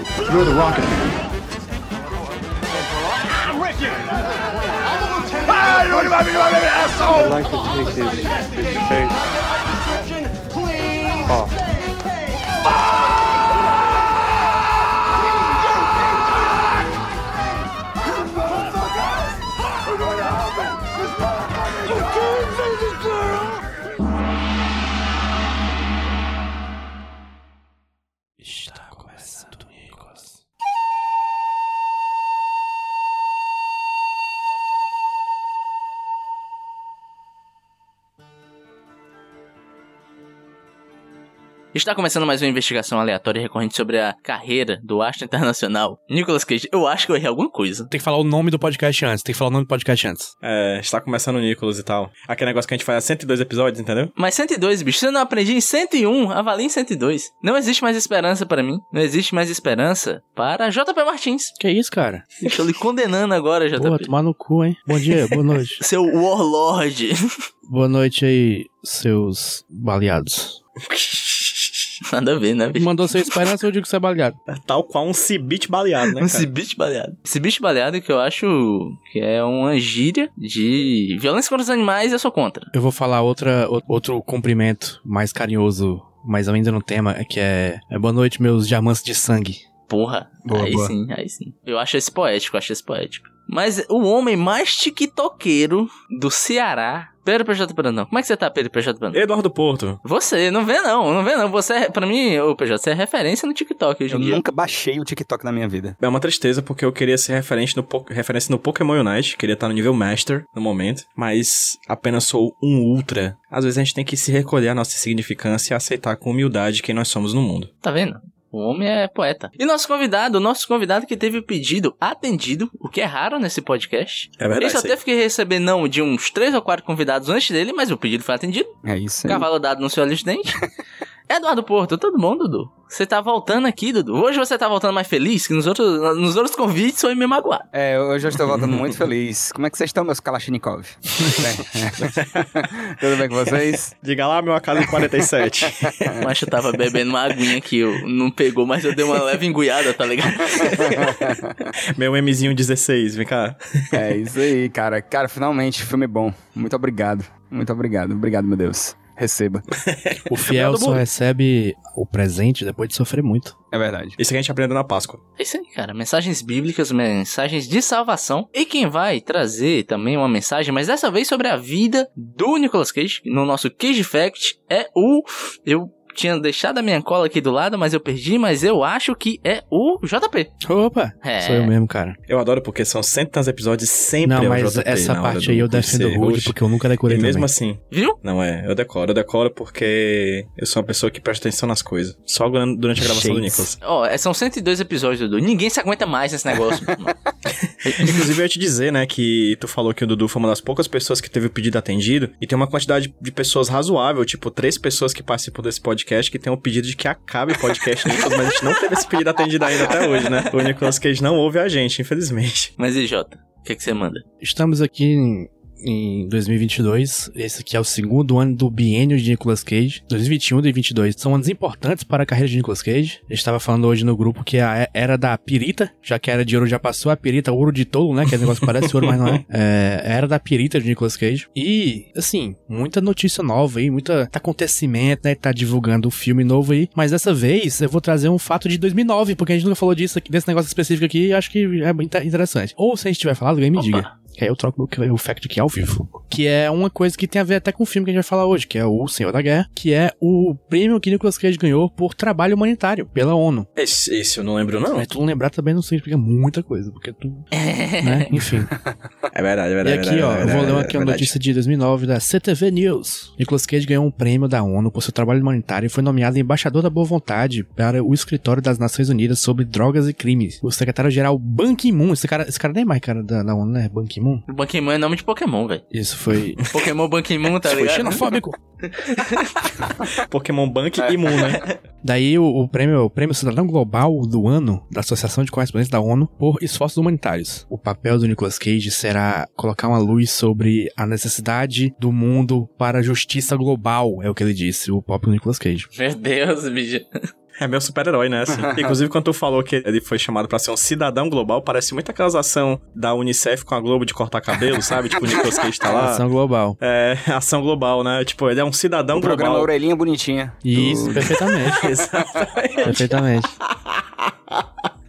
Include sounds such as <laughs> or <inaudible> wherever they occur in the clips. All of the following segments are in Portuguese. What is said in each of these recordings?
You're the rocket. I'm rich. Ah, you wanna be my baby, asshole. like to take his, his face. Oh. Está começando mais uma investigação aleatória e recorrente sobre a carreira do astro internacional Nicolas Cage. Eu acho que eu errei alguma coisa. Tem que falar o nome do podcast antes. Tem que falar o nome do podcast antes. É, está começando o Nicolas e tal. Aquele negócio que a gente faz há 102 episódios, entendeu? Mas 102, bicho, você não aprendi em 101, avalie em 102. Não existe mais esperança para mim. Não existe mais esperança para JP Martins. Que isso, cara? Estou lhe condenando agora, JP. Porra, tomar no cu, hein? Bom dia, boa noite. <laughs> Seu Warlord. boa noite aí, seus baleados. <laughs> Nada a ver, né, bicho? Mandou sem esperança, eu digo que você é baleado. Tal qual um cibite baleado, né, Um bicho baleado. Esse bicho baleado que eu acho que é uma gíria de violência contra os animais, eu sou contra. Eu vou falar outra, outro cumprimento mais carinhoso, mas ainda no tema, que é, é boa noite, meus diamantes de sangue. Porra, Boa, aí boa. sim, aí sim. Eu acho esse poético, eu acho esse poético. Mas o homem mais tiktokeiro do Ceará. Pedro PJ Brandão. Como é que você tá, Pedro PJ Brandão? Eduardo Porto. Você, não vê não, não vê não. Você, é- pra mim, ô PJ, você é referência no TikTok hoje Eu dia. nunca baixei o TikTok na minha vida. É uma tristeza porque eu queria ser referente no, referência no Pokémon Unite, queria estar no nível Master no momento, mas apenas sou um Ultra. Às vezes a gente tem que se recolher a nossa insignificância e aceitar com humildade quem nós somos no mundo. Tá vendo? O homem é poeta. E nosso convidado, o nosso convidado que teve o pedido atendido, o que é raro nesse podcast. É verdade. Ele só aí. teve que receber não de uns três ou quatro convidados antes dele, mas o pedido foi atendido. É isso aí. Cavalo dado no seu olho de dente. <laughs> Eduardo Porto, tudo bom, Dudu? Você tá voltando aqui, Dudu. Hoje você tá voltando mais feliz, que nos outros, nos outros convites foi meio magoado. É, hoje eu estou voltando muito feliz. Como é que vocês estão, meus Kalashnikov? Bem, <laughs> Tudo bem com vocês? Diga lá, meu Akali 47. Mas eu tava bebendo uma aguinha aqui, eu não pegou, mas eu dei uma leve enguiada, tá ligado? <laughs> meu Mzinho 16, vem cá. É isso aí, cara. Cara, finalmente, filme bom. Muito obrigado. Muito obrigado. Obrigado, meu Deus. Receba. O fiel do só recebe o presente depois de sofrer muito. É verdade. Isso que a gente aprendeu na Páscoa. É isso aí, cara. Mensagens bíblicas, mensagens de salvação. E quem vai trazer também uma mensagem, mas dessa vez sobre a vida do Nicolas Cage, no nosso Cage Fact, é o. Eu tinha deixado a minha cola aqui do lado, mas eu perdi, mas eu acho que é o JP. Opa, É. sou eu mesmo, cara. Eu adoro porque são cento e tantos episódios e sempre Não, é o mas JP essa hora parte aí eu defendo ser o Rude, porque eu nunca decorei E mesmo também. assim, Viu? não é, eu decoro, eu decoro porque eu sou uma pessoa que presta atenção nas coisas. Só durante durante a gravação do. Nicolas. Ó, é, são 102 episódios, Dudu. Ninguém se aguenta mais nesse negócio. <laughs> Inclusive, eu ia te dizer, né, que tu falou que o Dudu foi uma das poucas pessoas que teve o pedido atendido, e tem uma quantidade de pessoas razoável, tipo, três pessoas que participam desse podcast que tem o pedido de que acabe o podcast Nicolas, mas a gente não teve esse pedido atendido ainda até hoje, né? O Nicolas Cage não ouve a gente, infelizmente. mas e Jota? O que, que você manda? Estamos aqui em, em 2022. Esse aqui é o segundo ano do biênio de Nicolas Cage. 2021 e 2022 são anos importantes para a carreira de Nicolas Cage. A gente estava falando hoje no grupo que a era da pirita, já que a era de ouro já passou, a pirita, ouro de tolo, né? Que é um negócio que parece ouro, mas não é. <laughs> É era da pirita de Nicolas Cage. E, assim, muita notícia nova aí, muita acontecimento, né? Tá divulgando o filme novo aí. Mas dessa vez eu vou trazer um fato de 2009, porque a gente nunca falou disso aqui, desse negócio específico aqui, e acho que é muito interessante. Ou se a gente tiver falado, alguém me Opa. diga. Que aí eu troco o, fact aqui ao vivo. Que é uma coisa que tem a ver até com o filme que a gente vai falar hoje, que é o Senhor da Guerra, que é o prêmio que Nicolas Cage ganhou por trabalho humanitário pela ONU. Esse, esse eu não lembro, não. Mas tu não lembrar também não significa muita coisa, porque tu. né? Enfim. <laughs> É verdade, é E verdade. aqui, é ó, verdade, eu vou ler é aqui uma verdade. notícia de 2009 da CTV News. Nicolas Cage ganhou um prêmio da ONU por seu trabalho humanitário e foi nomeado embaixador da boa vontade para o escritório das Nações Unidas sobre drogas e crimes. O secretário-geral Ban Ki-moon, esse cara, esse cara nem é mais cara da, da ONU, né? Ban Ki-moon. O Ban Ki-moon é nome de Pokémon, velho. Isso foi. <laughs> Pokémon Ban Ki-moon, tá foi ligado? xenofóbico. <laughs> Pokémon Bank Imune, né? Daí o, o prêmio, o prêmio Cidadão Global do ano da Associação de Correspondentes da ONU por esforços humanitários. O papel do Nicolas Cage será colocar uma luz sobre a necessidade do mundo para a justiça global, é o que ele disse, o próprio Nicolas Cage. Meu Deus, bicho. É meu super-herói, né? Assim. <laughs> Inclusive, quando tu falou que ele foi chamado pra ser um cidadão global, parece muito aquelas ação da Unicef com a Globo de cortar cabelo, sabe? Tipo, o Nicolas Cage tá lá. Ação global. É, <laughs> ação global, né? Tipo, ele é um cidadão O programa global. Orelhinha Bonitinha. Isso, perfeitamente. <laughs> Exatamente. perfeitamente.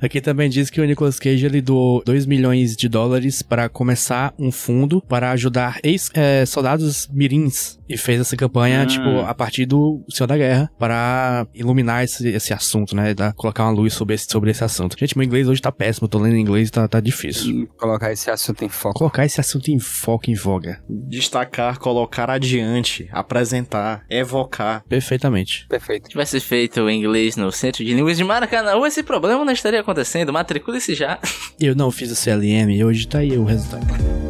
Aqui também diz que o Nicolas Cage ele doou 2 milhões de dólares para começar um fundo para ajudar ex-soldados mirins. E fez essa campanha, Hum. tipo, a partir do Senhor da Guerra, para iluminar esse, esse assunto, né? Dar, colocar uma luz sobre esse, sobre esse assunto. Gente, meu inglês hoje tá péssimo, tô lendo em inglês e tá, tá difícil. E colocar esse assunto em foco. Colocar esse assunto em foco, em voga. Destacar, colocar adiante, apresentar, evocar. Perfeitamente. Perfeito. tivesse feito o inglês no Centro de Línguas de Maracanã, esse problema não estaria acontecendo. Matricule-se já. Eu não fiz o CLM e hoje tá aí o resultado.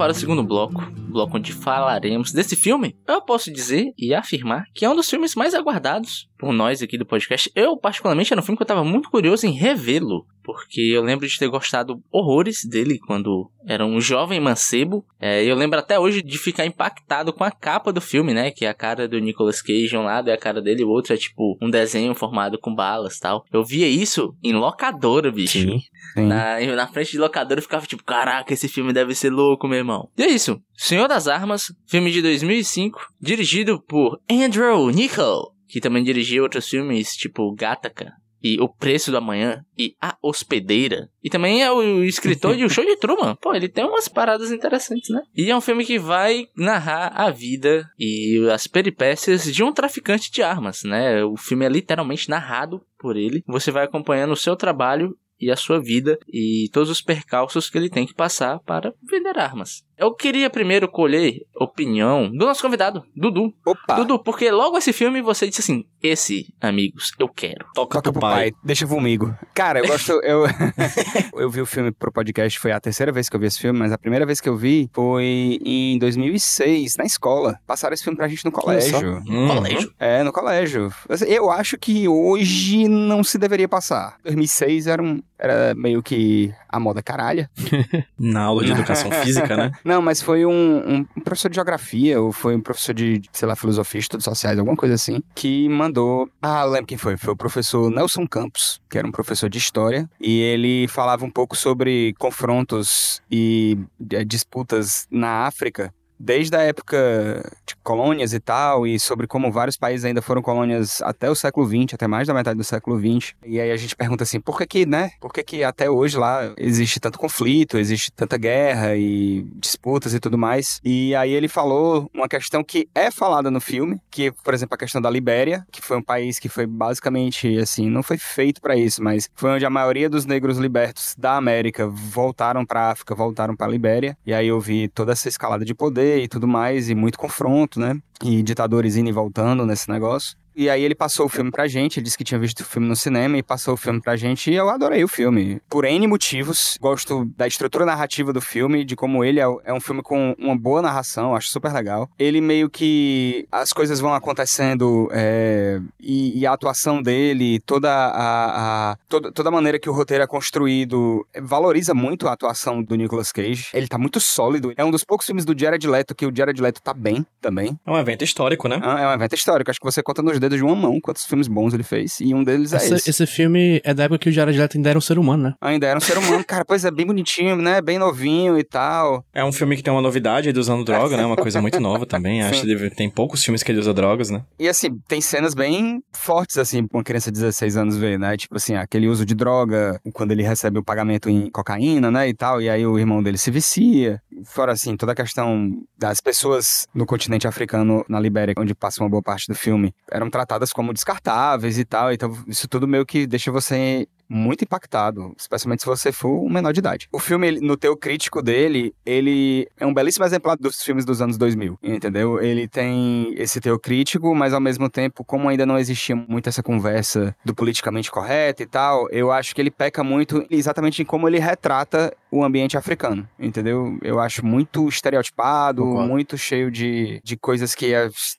Para o segundo bloco, bloco onde falaremos desse filme, eu posso dizer e afirmar que é um dos filmes mais aguardados por nós aqui do podcast. Eu, particularmente, era um filme que eu estava muito curioso em revê-lo, porque eu lembro de ter gostado horrores dele quando era um jovem mancebo. É, eu lembro até hoje de ficar impactado com a capa do filme, né? Que é a cara do Nicolas Cage, um lado é a cara dele, o outro é tipo um desenho formado com balas tal. Eu via isso em locadora, bicho. Sim. Na, na frente de locadora eu ficava tipo, caraca, esse filme deve ser louco, meu irmão. E é isso. Senhor das Armas, filme de 2005, dirigido por Andrew Nichol, que também dirigiu outros filmes tipo Gattaca e O Preço do Amanhã e A Hospedeira. E também é o escritor de O Show de Truman. Pô, ele tem umas paradas interessantes, né? E é um filme que vai narrar a vida e as peripécias de um traficante de armas, né? O filme é literalmente narrado por ele. Você vai acompanhando o seu trabalho e a sua vida e todos os percalços que ele tem que passar para vender armas. Eu queria primeiro colher opinião do nosso convidado, Dudu. Opa! Dudu, porque logo esse filme você disse assim: esse, amigos, eu quero. Toca, Toca pro pai. pai, deixa comigo. Cara, eu gosto. Eu, <laughs> <laughs> eu vi o filme pro podcast, foi a terceira vez que eu vi esse filme, mas a primeira vez que eu vi foi em 2006, na escola. Passaram esse filme pra gente no colégio. Hum. Colégio. É, no colégio. Assim, Eu acho que hoje não se deveria passar. 2006 era, um, era meio que a moda caralha. <laughs> Na aula de educação física, né? Não, mas foi um, um professor de geografia, ou foi um professor de, sei lá, filosofia, estudos sociais, alguma coisa assim, que mandou. Ah, lembro quem foi. Foi o professor Nelson Campos, que era um professor de história, e ele falava um pouco sobre confrontos e eh, disputas na África. Desde a época de colônias e tal, e sobre como vários países ainda foram colônias até o século XX, até mais da metade do século XX. E aí a gente pergunta assim, por que que, né? Por que que até hoje lá existe tanto conflito, existe tanta guerra e disputas e tudo mais? E aí ele falou uma questão que é falada no filme, que, por exemplo, a questão da Libéria, que foi um país que foi basicamente, assim, não foi feito para isso, mas foi onde a maioria dos negros libertos da América voltaram para África, voltaram para Libéria. E aí eu vi toda essa escalada de poder e tudo mais, e muito confronto, né? E ditadores indo e voltando nesse negócio. E aí ele passou o filme pra gente, ele disse que tinha visto o filme no cinema e passou o filme pra gente e eu adorei o filme. Por N motivos, gosto da estrutura narrativa do filme, de como ele é, é um filme com uma boa narração, acho super legal. Ele meio que as coisas vão acontecendo é, e, e a atuação dele, toda a, a toda, toda a maneira que o roteiro é construído, valoriza muito a atuação do Nicolas Cage. Ele tá muito sólido. É um dos poucos filmes do Jared Leto que o Jared Leto tá bem também. É um evento histórico, né? Ah, É um evento histórico. Acho que você conta nos dedos de uma mão quantos filmes bons ele fez. E um deles é Esse, esse. filme é da época que o Jared Leto ainda era um ser humano, né? Ainda era um ser humano. Cara, pois é, bem bonitinho, né? Bem novinho e tal. É um filme que tem uma novidade aí do usando droga, né? Uma coisa muito nova também. <laughs> Acho que tem poucos filmes que ele usa drogas, né? E assim, tem cenas bem fortes, assim, pra uma criança de 16 anos ver, né? Tipo assim, aquele uso de droga, quando ele recebe o pagamento em cocaína, né? E tal, e aí o irmão dele se vicia. Fora assim, toda a questão das pessoas no continente africano, na Libéria, onde passa uma boa parte do filme, eram tratadas como descartáveis e tal. Então, isso tudo meio que deixa você muito impactado, especialmente se você for um menor de idade. O filme, no teu crítico dele, ele é um belíssimo exemplar dos filmes dos anos 2000, entendeu? Ele tem esse teu crítico, mas ao mesmo tempo, como ainda não existia muito essa conversa do politicamente correto e tal, eu acho que ele peca muito exatamente em como ele retrata o ambiente africano, entendeu? Eu acho muito estereotipado, Concordo. muito cheio de, de coisas que,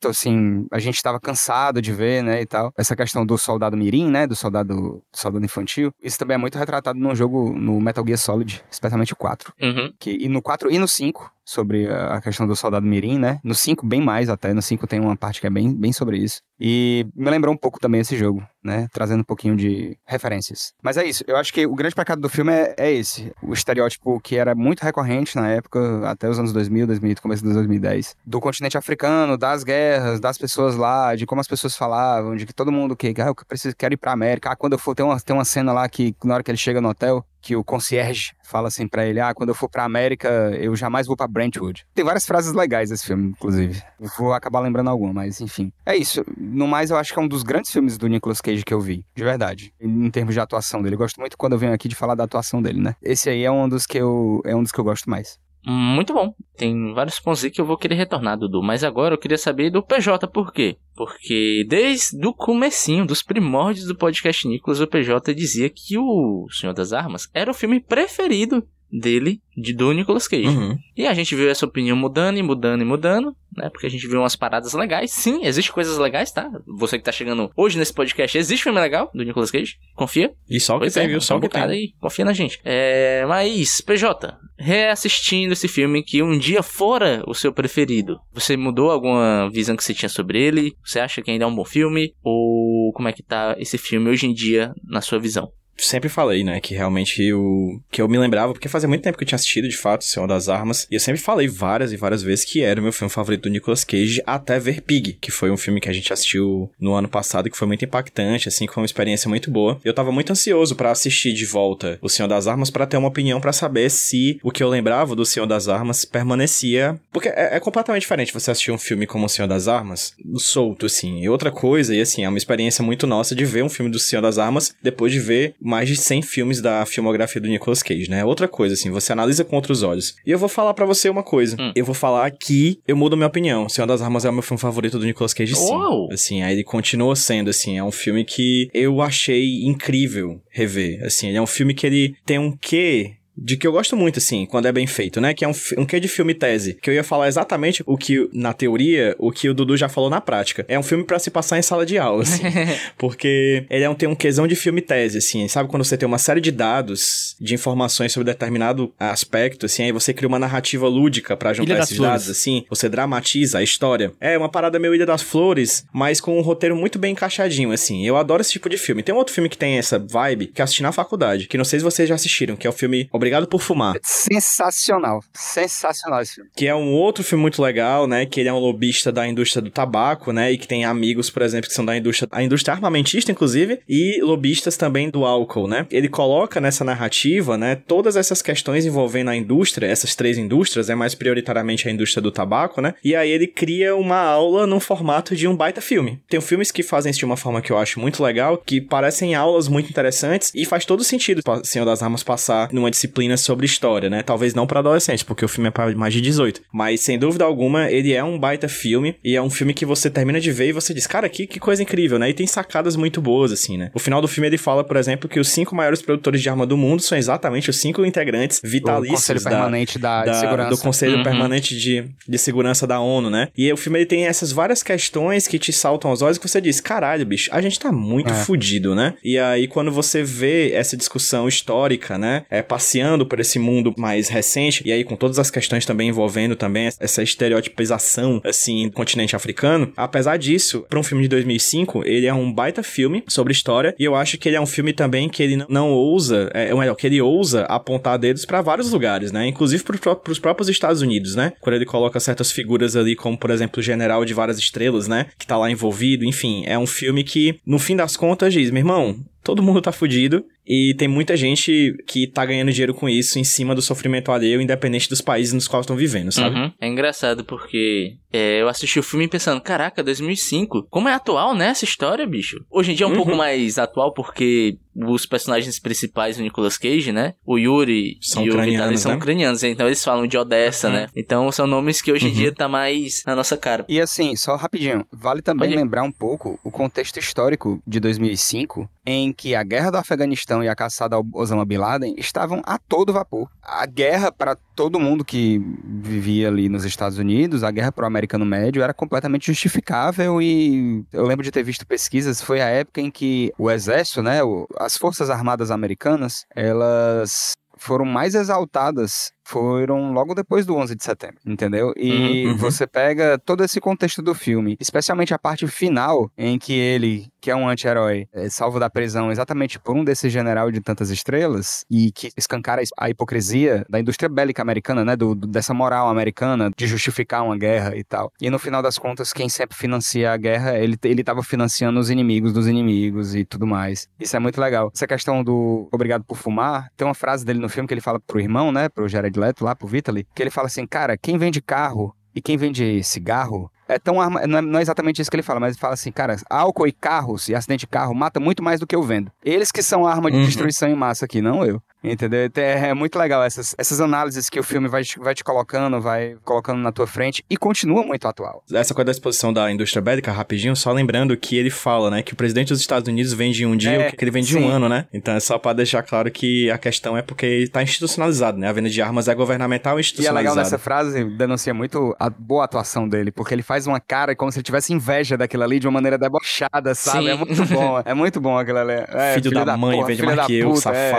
assim, a gente estava cansado de ver, né, e tal. Essa questão do soldado mirim, né, do soldado, do soldado infantil, isso também é muito retratado no jogo, no Metal Gear Solid, especialmente o 4. Uhum. Que, e no 4 e no 5, sobre a questão do soldado mirim, né? No 5, bem mais até. No 5 tem uma parte que é bem, bem sobre isso. E me lembrou um pouco também esse jogo, né? Trazendo um pouquinho de referências. Mas é isso. Eu acho que o grande pecado do filme é, é esse. O estereótipo que era muito recorrente na época, até os anos 2000, 2000, começo dos 2010. Do continente africano, das guerras, das pessoas lá, de como as pessoas falavam, de que todo mundo que, ah, eu preciso, quero ir pra América. Ah, quando eu for, tem uma, tem uma cena lá que, na hora que ele chega no hotel, que o concierge fala assim pra ele: Ah, quando eu for pra América, eu jamais vou pra Brentwood. Tem várias frases legais esse filme, inclusive. Vou acabar lembrando alguma, mas enfim. É isso. No mais, eu acho que é um dos grandes filmes do Nicolas Cage que eu vi, de verdade. Em termos de atuação dele. Eu gosto muito quando eu venho aqui de falar da atuação dele, né? Esse aí é um dos que eu, é um dos que eu gosto mais. Muito bom. Tem vários pontos aí que eu vou querer retornar, Dudu. Mas agora eu queria saber do PJ por quê? Porque desde o comecinho, dos primórdios do podcast Nicolas, o PJ dizia que o Senhor das Armas era o filme preferido dele, de do Nicolas Cage. Uhum. E a gente viu essa opinião mudando e mudando e mudando, né? Porque a gente viu umas paradas legais. Sim, existe coisas legais, tá? Você que tá chegando hoje nesse podcast, existe filme legal do Nicolas Cage? Confia? E só o que Pois tem, é, viu? Só o que tem. aí, confia na gente. É, mas, PJ, reassistindo esse filme que um dia fora o seu preferido, você mudou alguma visão que você tinha sobre ele? Você acha que ainda é um bom filme? Ou como é que tá esse filme hoje em dia na sua visão? Sempre falei, né, que realmente o que eu me lembrava, porque fazia muito tempo que eu tinha assistido, de fato, Senhor das Armas, e eu sempre falei várias e várias vezes que era o meu filme favorito do Nicolas Cage, até ver Pig, que foi um filme que a gente assistiu no ano passado, que foi muito impactante, assim, que foi uma experiência muito boa. Eu tava muito ansioso pra assistir de volta o Senhor das Armas pra ter uma opinião pra saber se o que eu lembrava do Senhor das Armas permanecia, porque é, é completamente diferente você assistir um filme como o Senhor das Armas, solto, assim, e outra coisa, e assim, é uma experiência muito nossa de ver um filme do Senhor das Armas depois de ver mais de 100 filmes da filmografia do Nicolas Cage, né? Outra coisa, assim, você analisa com outros olhos. E eu vou falar pra você uma coisa. Hum. Eu vou falar que eu mudo minha opinião. Senhor das Armas é o meu filme favorito do Nicolas Cage, sim. Uau! Assim, aí ele continua sendo, assim, é um filme que eu achei incrível rever. Assim, ele é um filme que ele tem um quê de que eu gosto muito, assim, quando é bem feito, né? Que é um, um quê de filme tese. Que eu ia falar exatamente o que, na teoria, o que o Dudu já falou na prática. É um filme pra se passar em sala de aula, assim. <laughs> porque ele é um, tem um quesão de filme tese, assim. Sabe quando você tem uma série de dados, de informações sobre determinado aspecto, assim, aí você cria uma narrativa lúdica pra juntar esses Flores. dados, assim. Você dramatiza a história. É uma parada meio Ilha das Flores, mas com um roteiro muito bem encaixadinho, assim. Eu adoro esse tipo de filme. Tem um outro filme que tem essa vibe, que eu assisti na faculdade, que não sei se vocês já assistiram, que é o filme Obrigado por Fumar. Sensacional. Sensacional esse filme. Que é um outro filme muito legal, né? Que ele é um lobista da indústria do tabaco, né? E que tem amigos, por exemplo, que são da indústria, a indústria armamentista, inclusive, e lobistas também do álcool, né? Ele coloca nessa narrativa, né? Todas essas questões envolvendo a indústria, essas três indústrias, é mais prioritariamente a indústria do tabaco, né? E aí ele cria uma aula no formato de um baita filme. Tem filmes que fazem isso de uma forma que eu acho muito legal, que parecem aulas muito interessantes e faz todo sentido o Senhor das Armas passar numa disciplina sobre história, né? Talvez não pra adolescentes, porque o filme é pra mais de 18. Mas, sem dúvida alguma, ele é um baita filme e é um filme que você termina de ver e você diz, cara, que, que coisa incrível, né? E tem sacadas muito boas, assim, né? O final do filme ele fala, por exemplo, que os cinco maiores produtores de arma do mundo são exatamente os cinco integrantes O vitalícios Conselho da, Permanente da, da- de Segurança. do Conselho Uhum. Permanente de, de Segurança da ONU, né? E o filme ele tem essas várias questões que te saltam aos olhos que você diz, caralho, bicho, a gente tá muito É. fudido, né? E aí quando você vê essa discussão histórica, né, é, passeando por esse mundo mais recente, e aí com todas as questões também envolvendo também essa estereotipização, assim, do continente africano, apesar disso, para um filme de 2005, ele é um baita filme sobre história, e eu acho que ele é um filme também que ele não, não ousa, é, ou melhor, que ele ousa apontar dedos para vários lugares, né? Inclusive para os próprios Estados Unidos, né? Quando ele coloca certas figuras ali, como por exemplo o General de Várias Estrelas, né? Que tá lá envolvido, enfim, é um filme que, no fim das contas, diz, meu irmão, todo mundo tá fudido e tem muita gente que tá ganhando dinheiro com isso em cima do sofrimento alheio, independente dos países nos quais estão vivendo, sabe? Uhum. É engraçado porque é, eu assisti o filme pensando, caraca, 2005, como é atual, né, essa história, bicho? Hoje em dia é um Uhum. pouco mais atual porque os personagens principais do Nicolas Cage, né? O Yuri São e o ucranianos, Vitaly são né? ucranianos, então eles falam de Odessa, Uhum. né? Então são nomes que hoje em Uhum. dia tá mais na nossa cara. E assim, só rapidinho, vale também Pode lembrar um pouco o contexto histórico de 2005, em que a guerra do Afeganistão e a caçada ao Osama Bin Laden estavam a todo vapor. A guerra para todo mundo que vivia ali nos Estados Unidos, a guerra para o americano médio era completamente justificável e eu lembro de ter visto pesquisas, foi a época em que o exército, né, o- as forças armadas americanas, elas foram mais exaltadas foram logo depois do 11 de setembro, entendeu? E Uhum, uhum. você pega todo esse contexto do filme, especialmente a parte final em que ele, que é um anti-herói, é salvo da prisão exatamente por um desses general de tantas estrelas e que escancara a hipocrisia da indústria bélica americana, né, do, do- dessa moral americana de justificar uma guerra e tal. E no final das contas, quem sempre financia a guerra, ele ele tava financiando os inimigos dos inimigos e tudo mais. Isso é muito legal. Essa questão do obrigado por fumar, tem uma frase dele no filme que ele fala pro irmão, né, pro Jared Leto lá, pro Vitaly, que ele fala assim, cara, quem vende carro e quem vende cigarro é tão arma... não, é, não é exatamente isso que ele fala, mas ele fala assim, cara, álcool e carros e acidente de carro mata muito mais do que eu vendo. Eles que são a arma de Uhum. destruição em massa aqui, não eu. Entendeu? Então, É, é muito legal essas, essas análises que o filme vai, te- vai te colocando, vai colocando na tua frente e continua muito atual. Essa coisa da exposição da indústria bélica, rapidinho, só lembrando que ele fala, né, que o presidente dos Estados Unidos vende em um dia É, o que ele vende em sim. um ano, né? Então é só pra deixar claro que a questão é porque está institucionalizado, né? A venda de armas é governamental e E é institucionalizada. legal nessa frase, denuncia muito a boa atuação dele, porque ele faz uma cara como se ele tivesse inveja daquilo ali de uma maneira debochada, sabe? Sim. É muito bom, é muito bom aquilo ali. É, filho, da, mãe, porra, vende filho mais da que eu, puta, é.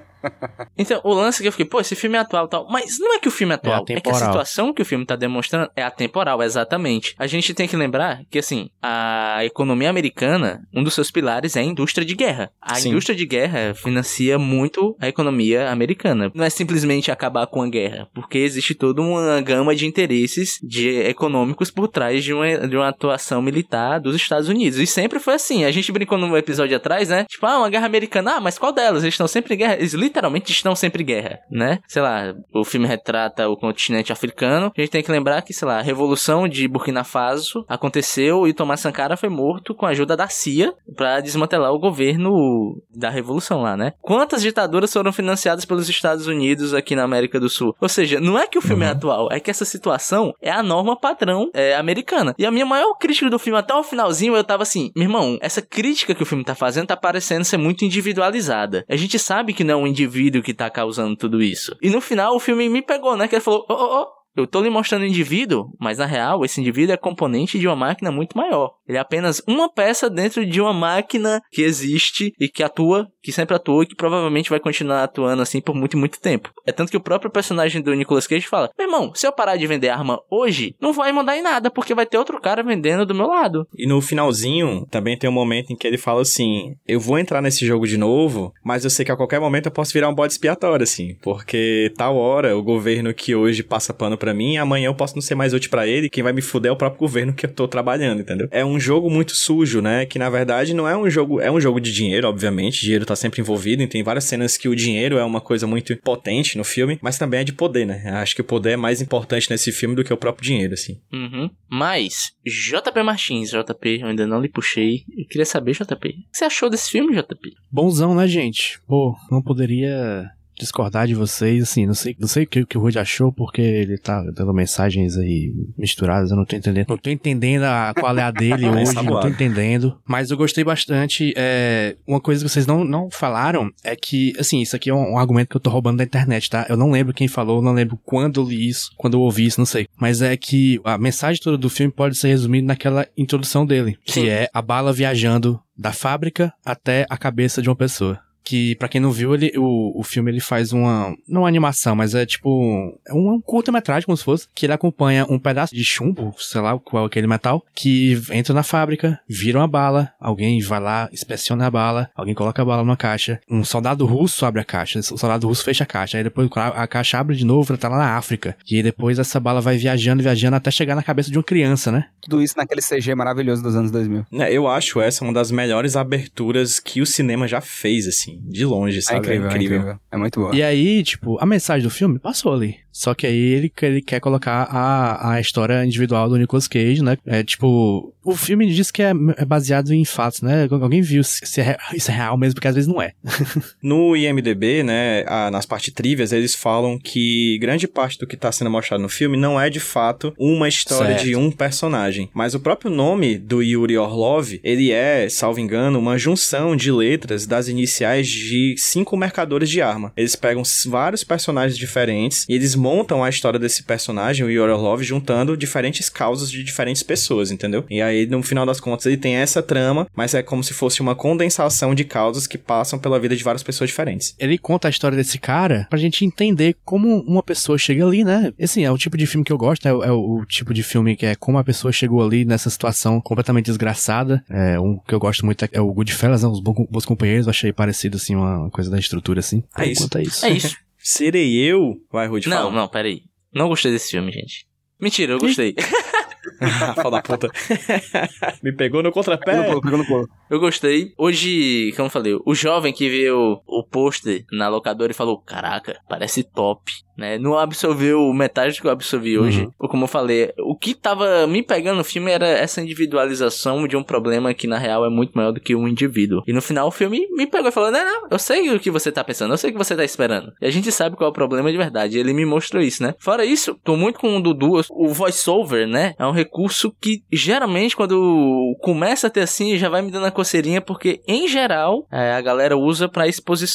<laughs> Então, o lance que eu fiquei, pô, esse filme é atual e tal. Mas não é que o filme é atual, é, que a situação que o filme tá demonstrando é atemporal, exatamente. A gente tem que lembrar que, assim, a economia americana, um dos seus pilares é a indústria de guerra. A Sim. indústria de guerra financia muito a economia americana. Não é simplesmente acabar com a guerra, porque existe toda uma gama de interesses de econômicos por trás de uma, de uma atuação militar dos Estados Unidos. E sempre foi assim. A gente brincou no episódio atrás, né? Tipo, ah, uma guerra americana. Ah, mas qual delas? Eles estão sempre em guerra. Eles literalmente estão sempre em guerra, né? Sei lá, o filme retrata o continente africano. A gente tem que lembrar que, sei lá, a revolução de Burkina Faso aconteceu e Thomas Sankara foi morto com a ajuda da CIA pra desmantelar o governo da revolução lá, né? Quantas ditaduras foram financiadas pelos Estados Unidos aqui na América do Sul? Ou seja, não é que o filme é atual, é que essa situação é a norma padrão é, americana. E a minha maior crítica do filme até o finalzinho eu tava assim, meu irmão, essa crítica que o filme tá fazendo tá parecendo ser muito individualizada. A gente sabe que não é um indivíduo que tá causando tudo isso. E no final o filme me pegou, né? Que ele falou, ô, ô, ô. Eu tô lhe mostrando o indivíduo, mas na real, esse indivíduo é componente de uma máquina muito maior. Ele é apenas uma peça dentro de uma máquina que existe e que atua, que sempre atuou e que provavelmente vai continuar atuando assim por muito, muito tempo. É tanto que o próprio personagem do Nicolas Cage fala: Meu irmão, se eu parar de vender arma hoje, não vai mandar em nada, porque vai ter outro cara vendendo do meu lado. E no finalzinho, também tem um momento em que ele fala assim: Eu vou entrar nesse jogo de novo, mas eu sei que a qualquer momento eu posso virar um bode expiatório, assim. Porque tal hora, o governo que hoje passa pano pra mim, amanhã eu posso não ser mais útil pra ele. Quem vai me fuder é o próprio governo que eu tô trabalhando, entendeu? É um jogo muito sujo, né? Que na verdade não é um jogo. É um jogo de dinheiro, obviamente. Dinheiro tá sempre envolvido. E tem várias cenas que o dinheiro é uma coisa muito potente no filme, mas também é de poder, né? Eu Acho que o poder é mais importante nesse filme do que o próprio dinheiro, assim. Uhum. Mas, JP Martins, JP, eu ainda não lhe puxei. Eu queria saber, JP, o que você achou desse filme, JP? Bonzão, né, gente? Pô, não poderia discordar de vocês, assim, não sei, não sei o que, o que o Rude achou, porque ele tá dando mensagens aí misturadas, eu não tô entendendo. Não tô entendendo a, qual é a dele <laughs> hoje, não tô entendendo. Mas eu gostei bastante. É, uma coisa que vocês não, não falaram é que, assim, isso aqui é um, um argumento que eu tô roubando da internet, tá? Eu não lembro quem falou, não lembro quando eu li isso, quando eu ouvi isso, não sei. Mas é que a mensagem toda do filme pode ser resumida naquela introdução dele, que Sim. é a bala viajando da fábrica até a cabeça de uma pessoa que pra quem não viu, ele, o, o filme ele faz uma, não uma animação, mas é tipo, é um, um curta-metragem como se fosse, que ele acompanha um pedaço de chumbo, sei lá qual é aquele metal, que entra na fábrica, vira uma bala, alguém vai lá, inspeciona a bala, alguém coloca a bala numa caixa, um soldado russo abre a caixa, o soldado russo fecha a caixa, aí depois a caixa abre de novo, ela tá lá na África, e aí depois essa bala vai viajando, viajando até chegar na cabeça de uma criança, né? Tudo isso naquele CG maravilhoso dos anos 2000. Né, eu acho essa uma das melhores aberturas que o cinema já fez, assim. Assim, de longe, É sabe? incrível, é incrível. É muito boa. E aí, tipo, a mensagem do filme passou ali. Só que aí ele, ele quer colocar a, a história individual do Nicolas Cage, né? É tipo, o filme diz que é, é baseado em fatos, né? Alguém viu se, se é, isso é real mesmo, porque às vezes não é. <laughs> No IMDB, né, a- nas partes trivias, eles falam que grande parte do que tá sendo mostrado no filme não é de fato uma história Certo. de um personagem. Mas o próprio nome do Yuri Orlov, ele é, salvo engano, uma junção de letras das iniciais de cinco mercadores de arma. Eles pegam vários personagens diferentes e eles montam a história desse personagem, o Yuri Orlov, juntando diferentes causas de diferentes pessoas, entendeu? E aí, no final das contas, ele tem essa trama, mas é como se fosse uma condensação de causas que passam pela vida de várias pessoas diferentes. Ele conta a história desse cara pra gente entender como uma pessoa chega ali, né? Assim, é o tipo de filme que eu gosto, é, o- é o tipo de filme que é como a pessoa chegou ali nessa situação completamente desgraçada. É, um que eu gosto muito é, é o Goodfellas, né? Os Bons Companheiros, achei parecido, assim, uma coisa da estrutura, assim. É isso. enquanto é isso. É isso. <laughs> Serei eu? Vai, Rude, não, fala. não, peraí. Não gostei desse filme, gente. Mentira, eu gostei. <laughs> Fala da puta. <laughs> Me pegou no Pegou no contrapé. pulo, pegou no pulo. Eu gostei. Hoje, como eu falei, o jovem que viu o pôster na locadora e falou: Caraca, parece top. Né? Não absorveu metade do que eu absorvi hoje. Uhum. Ou como eu falei, o que tava me pegando no filme era essa individualização de um problema que na real é muito maior do que um indivíduo. E no final o filme me pegou e falou: Não, não, eu sei o que você tá pensando, eu sei o que você tá esperando. E a gente sabe qual é o problema de verdade. E ele me mostrou isso, né? Fora isso, tô muito com o Dudu. O voice-over, né? É um recurso que geralmente quando começa a ter assim já vai me dando a coceirinha, porque em geral é, a galera usa pra exposição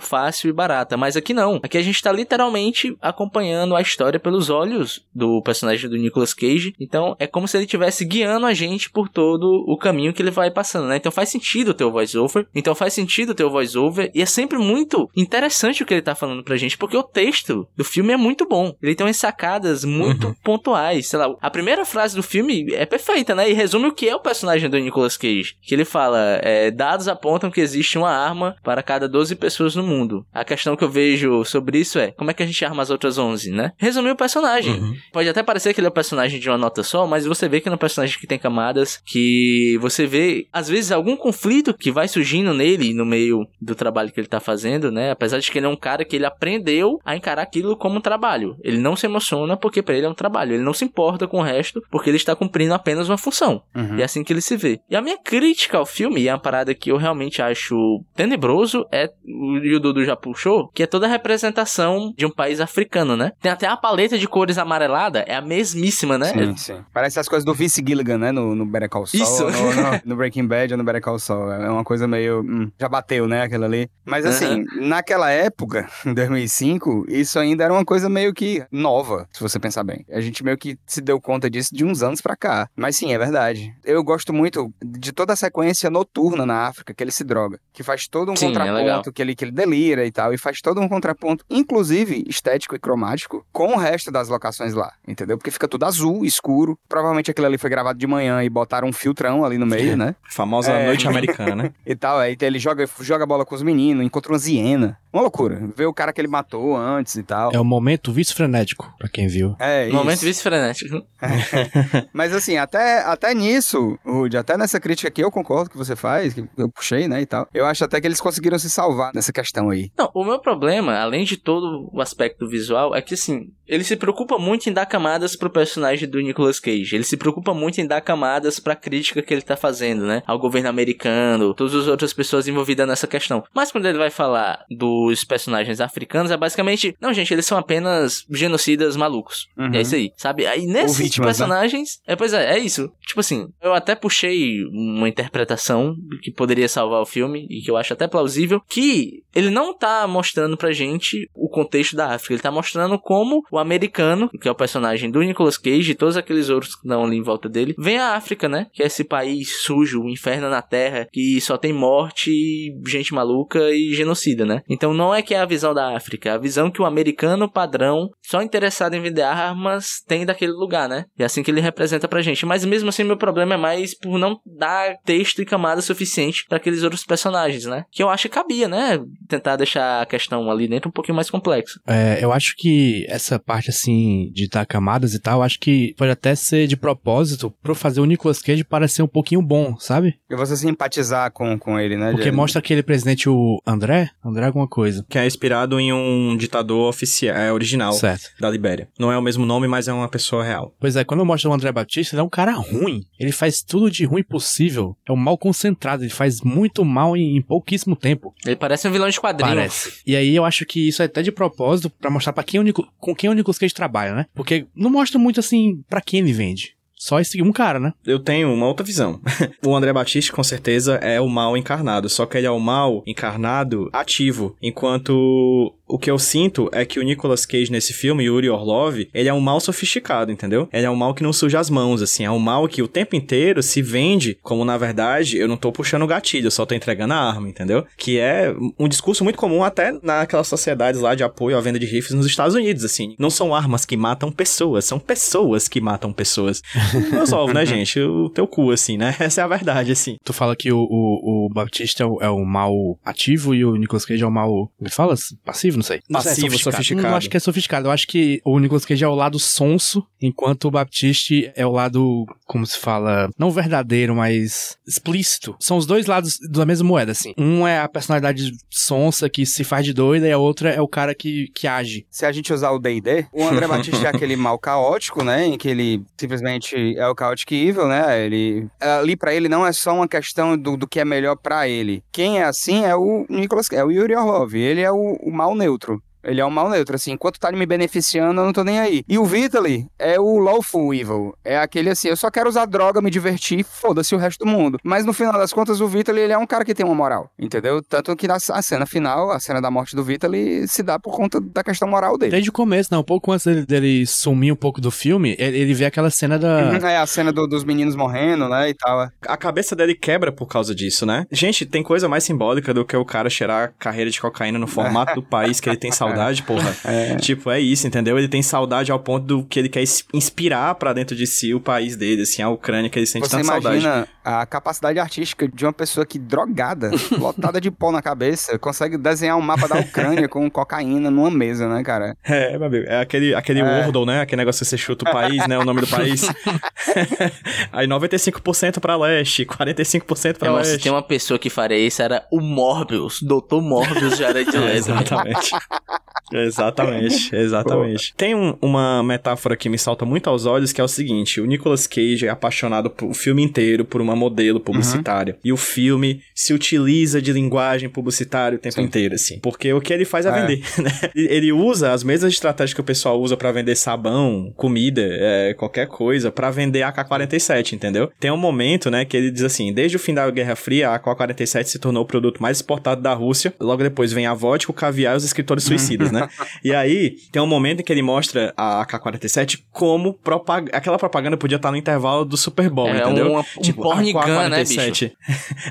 fácil e barata. Mas aqui não. Aqui a gente tá literalmente acompanhando a história pelos olhos do personagem do Nicolas Cage. Então é como se ele estivesse guiando a gente por todo o caminho que ele vai passando, né? Então faz sentido ter o voice-over. Então faz sentido ter o voice-over. E é sempre muito interessante o que ele tá falando pra gente, porque o texto do filme é muito bom. Ele tem umas sacadas muito pontuais. Sei lá, a primeira frase do filme é perfeita, né? E resume o que é o personagem do Nicolas Cage. Que ele fala: é, dados apontam que existe uma arma para cada 12 pessoas no mundo. A questão que eu vejo sobre isso é: como é que a gente arma as outras 11, né? Resumir o personagem. Uhum. Pode até parecer que ele é um personagem de uma nota só, mas você vê que ele é um personagem que tem camadas, que você vê, às vezes, algum conflito que vai surgindo nele no meio do trabalho que ele tá fazendo, né? Apesar de que ele é um cara que ele aprendeu a encarar aquilo como um trabalho. Ele não se emociona porque pra ele é um trabalho. Ele não se importa com o resto porque ele está cumprindo apenas uma função. Uhum. E é assim que ele se vê. E a minha crítica ao filme, e é uma parada que eu realmente acho tenebroso, é, e o Dudu já puxou, que é toda a representação de um país africano, né? Tem até a paleta de cores amarelada, é a mesmíssima, né? Sim, sim. Parece as coisas do Vince Gilligan, né? No, no Better Call Saul. Isso. No, no- <laughs> no Breaking Bad ou no Better Call Saul. É uma coisa meio... hum, já bateu, né? Aquilo ali. Mas assim, naquela época, em 2005, isso ainda era uma coisa meio que nova, se você pensar bem. A gente meio que se deu conta disso de uns anos pra cá. Mas sim, é verdade. Eu gosto muito de toda a sequência noturna na África, que ele se droga. Que faz todo um Sim, é legal. contraponto, que ele, que ele delira e tal. E faz todo um contraponto, inclusive estético e cromático, com o resto das locações lá. Entendeu? Porque fica tudo azul, escuro. Provavelmente aquilo ali foi gravado de manhã e botaram um filtrão ali no meio, né? Famosa É. noite americana, né? <laughs> E tal. Aí ele joga, joga bola com os meninos, encontra uma hiena. Uma loucura. Vê o cara que ele matou antes e tal. É o momento vício frenético, pra quem viu. É, Momento isso. vice frenético. <laughs> Mas assim, até, até nisso, Rude, até nessa crítica que eu concordo que você faz, que eu puxei, né, e tal, eu acho até que eles conseguiram se salvar nessa questão aí. Não, o meu problema, além de todo o aspecto visual, é que assim, ele se preocupa muito em dar camadas pro personagem do Nicolas Cage. Ele se preocupa muito em dar camadas pra crítica que ele tá fazendo, né? Ao governo americano, todas as outras pessoas envolvidas nessa questão. Mas quando ele vai falar dos personagens africanos, é basicamente, não, gente, eles são apenas genocidas malucos. Uhum. É isso aí, sabe? Aí nesses vítimas, né? personagens, é, pois é, é isso. Tipo assim, eu até puxei uma interpretação que poderia salvar o filme e que eu acho até plausível, que ele não tá mostrando pra gente o contexto da África, ele tá mostrando como o americano, que é o personagem do Nicolas Cage e todos aqueles outros que estão ali em volta dele, vem a África, né? Que é esse país sujo, o inferno na terra, que só tem morte, gente maluca e genocida, né? Então não é que é a visão da África, é a visão que o americano padrão, só interessado em vender armas, tem daquele lugar, né? E é assim que ele representa pra gente. Mas mesmo assim, meu problema é mais por não dar texto e camada suficiente pra aqueles outros personagens, né? Que eu acho que cabia, né? Tentar deixar a questão ali dentro um pouquinho mais complexa. É, eu acho que essa parte assim de dar camadas e tal, acho que pode até ser de propósito pra fazer o Nicolas Cage parecer um pouquinho bom, sabe? E você simpatizar com, com ele, né? Porque de- mostra aquele presidente, o André, André alguma coisa. Que é inspirado em um ditador oficial, é, original Certo. da Libéria. Não é o mesmo nome, mas é uma pessoa real. Pois é, quando mostra o André Batista, ele é um cara ruim. Ele faz tudo de ruim possível. É um mal concentrado, ele faz muito mal em, em pouquíssimo tempo. Ele parece um vilão de quadrinho. Parece. E aí eu acho que isso é até de propósito pra mostrar para quem o Nico, com quem o Nicolas Cage trabalha, né? Porque não mostra muito assim pra quem ele vende. Só esse um cara, né? Eu tenho uma outra visão. <laughs> o André Batista, com certeza, é o mal encarnado. Só que ele é o mal encarnado ativo. Enquanto o que eu sinto é que o Nicolas Cage nesse filme, Yuri Orlov, ele é um mal sofisticado, entendeu? Ele é um mal que não suja as mãos, assim. É um mal que o tempo inteiro se vende como, na verdade, eu não tô puxando o gatilho, eu só tô entregando a arma, entendeu? Que é um discurso muito comum até naquelas sociedades lá de apoio à venda de rifles nos Estados Unidos, assim. Não são armas que matam pessoas, são pessoas que matam pessoas. <laughs> Ovos, né, gente? O teu cu, assim, né? <laughs> Essa é a verdade, assim. Tu fala que o, o, o Batista é o, é o mal ativo e o Nicolas Cage é o mal. Me fala? Passivo? Não sei. Não é Passivo, sofisticado. Não acho que é sofisticado. Eu acho que o Nicolas Cage é o lado sonso, enquanto o Baptiste é o lado, como se fala, não verdadeiro, mas explícito. São os dois lados da mesma moeda, assim. Um é a personalidade sonsa que se faz de doida e a outra é o cara que, que age. Se a gente usar o D&D, o André Batista é aquele mal caótico, né? Em que ele simplesmente é o Chaotic Evil, né? Ele, ali pra ele não é só uma questão do, do que é melhor pra ele. Quem é assim é o Nicolas, é o Yuri Orlov. Ele é o, o mal neutro neutro. Ele é um mal neutro, assim, enquanto tá me beneficiando, eu não tô nem aí. E o Vitaly é o Lawful Evil. É aquele assim, eu só quero usar droga, me divertir, foda-se o resto do mundo. Mas no final das contas, o Vitaly, ele é um cara que tem uma moral, entendeu? Tanto que na a cena final, a cena da morte do Vitaly, se dá por conta da questão moral dele. Desde o começo, não. Um pouco antes dele, dele sumir um pouco do filme, ele, ele vê aquela cena da. Uhum, É a cena do- dos meninos morrendo, né, e tal. é. A cabeça dele quebra por causa disso, né? Gente, tem coisa mais simbólica do que o cara cheirar carreira de cocaína no formato <laughs> do país que ele tem saudade, porra. Tipo, é isso, entendeu? Ele tem saudade ao ponto do que ele quer inspirar pra dentro de si o país dele, assim, a Ucrânia que ele sente Você tanta saudade. imagina a capacidade artística de uma pessoa que drogada, <laughs> lotada de pó na cabeça, consegue desenhar um mapa da Ucrânia com cocaína numa mesa, né, cara? É, meu amigo, é aquele, aquele É. Wordle, né? Aquele negócio que você chuta o país, né? O nome do país. <laughs> Aí 95% pra leste, 45% pra Então, leste. se tem uma pessoa que faria isso, era o Morbius. Doutor Morbius já era de <laughs> letra. Exatamente. Exatamente, <laughs> exatamente. Tem um- uma metáfora que me salta muito aos olhos, que é o seguinte: o Nicolas Cage é apaixonado por- o filme inteiro por uma modelo publicitária. E o filme se utiliza de linguagem publicitária o tempo Sim. inteiro, assim. Porque o que ele faz é, É. vender, <laughs> né? Ele usa as mesmas estratégias que o pessoal usa pra vender sabão, comida, é, qualquer coisa, pra vender AK-47, entendeu? Tem um momento, né, que ele diz assim: desde o fim da Guerra Fria, a AK-47 se tornou o produto mais exportado da Rússia. Logo depois vem a vodka, o caviar e os escritores suicidas, né? E aí, tem um momento em que ele mostra a AK-47 como propag aquela propaganda podia estar no intervalo do Super Bowl, É entendeu? uma- um porn gun, né, bicho?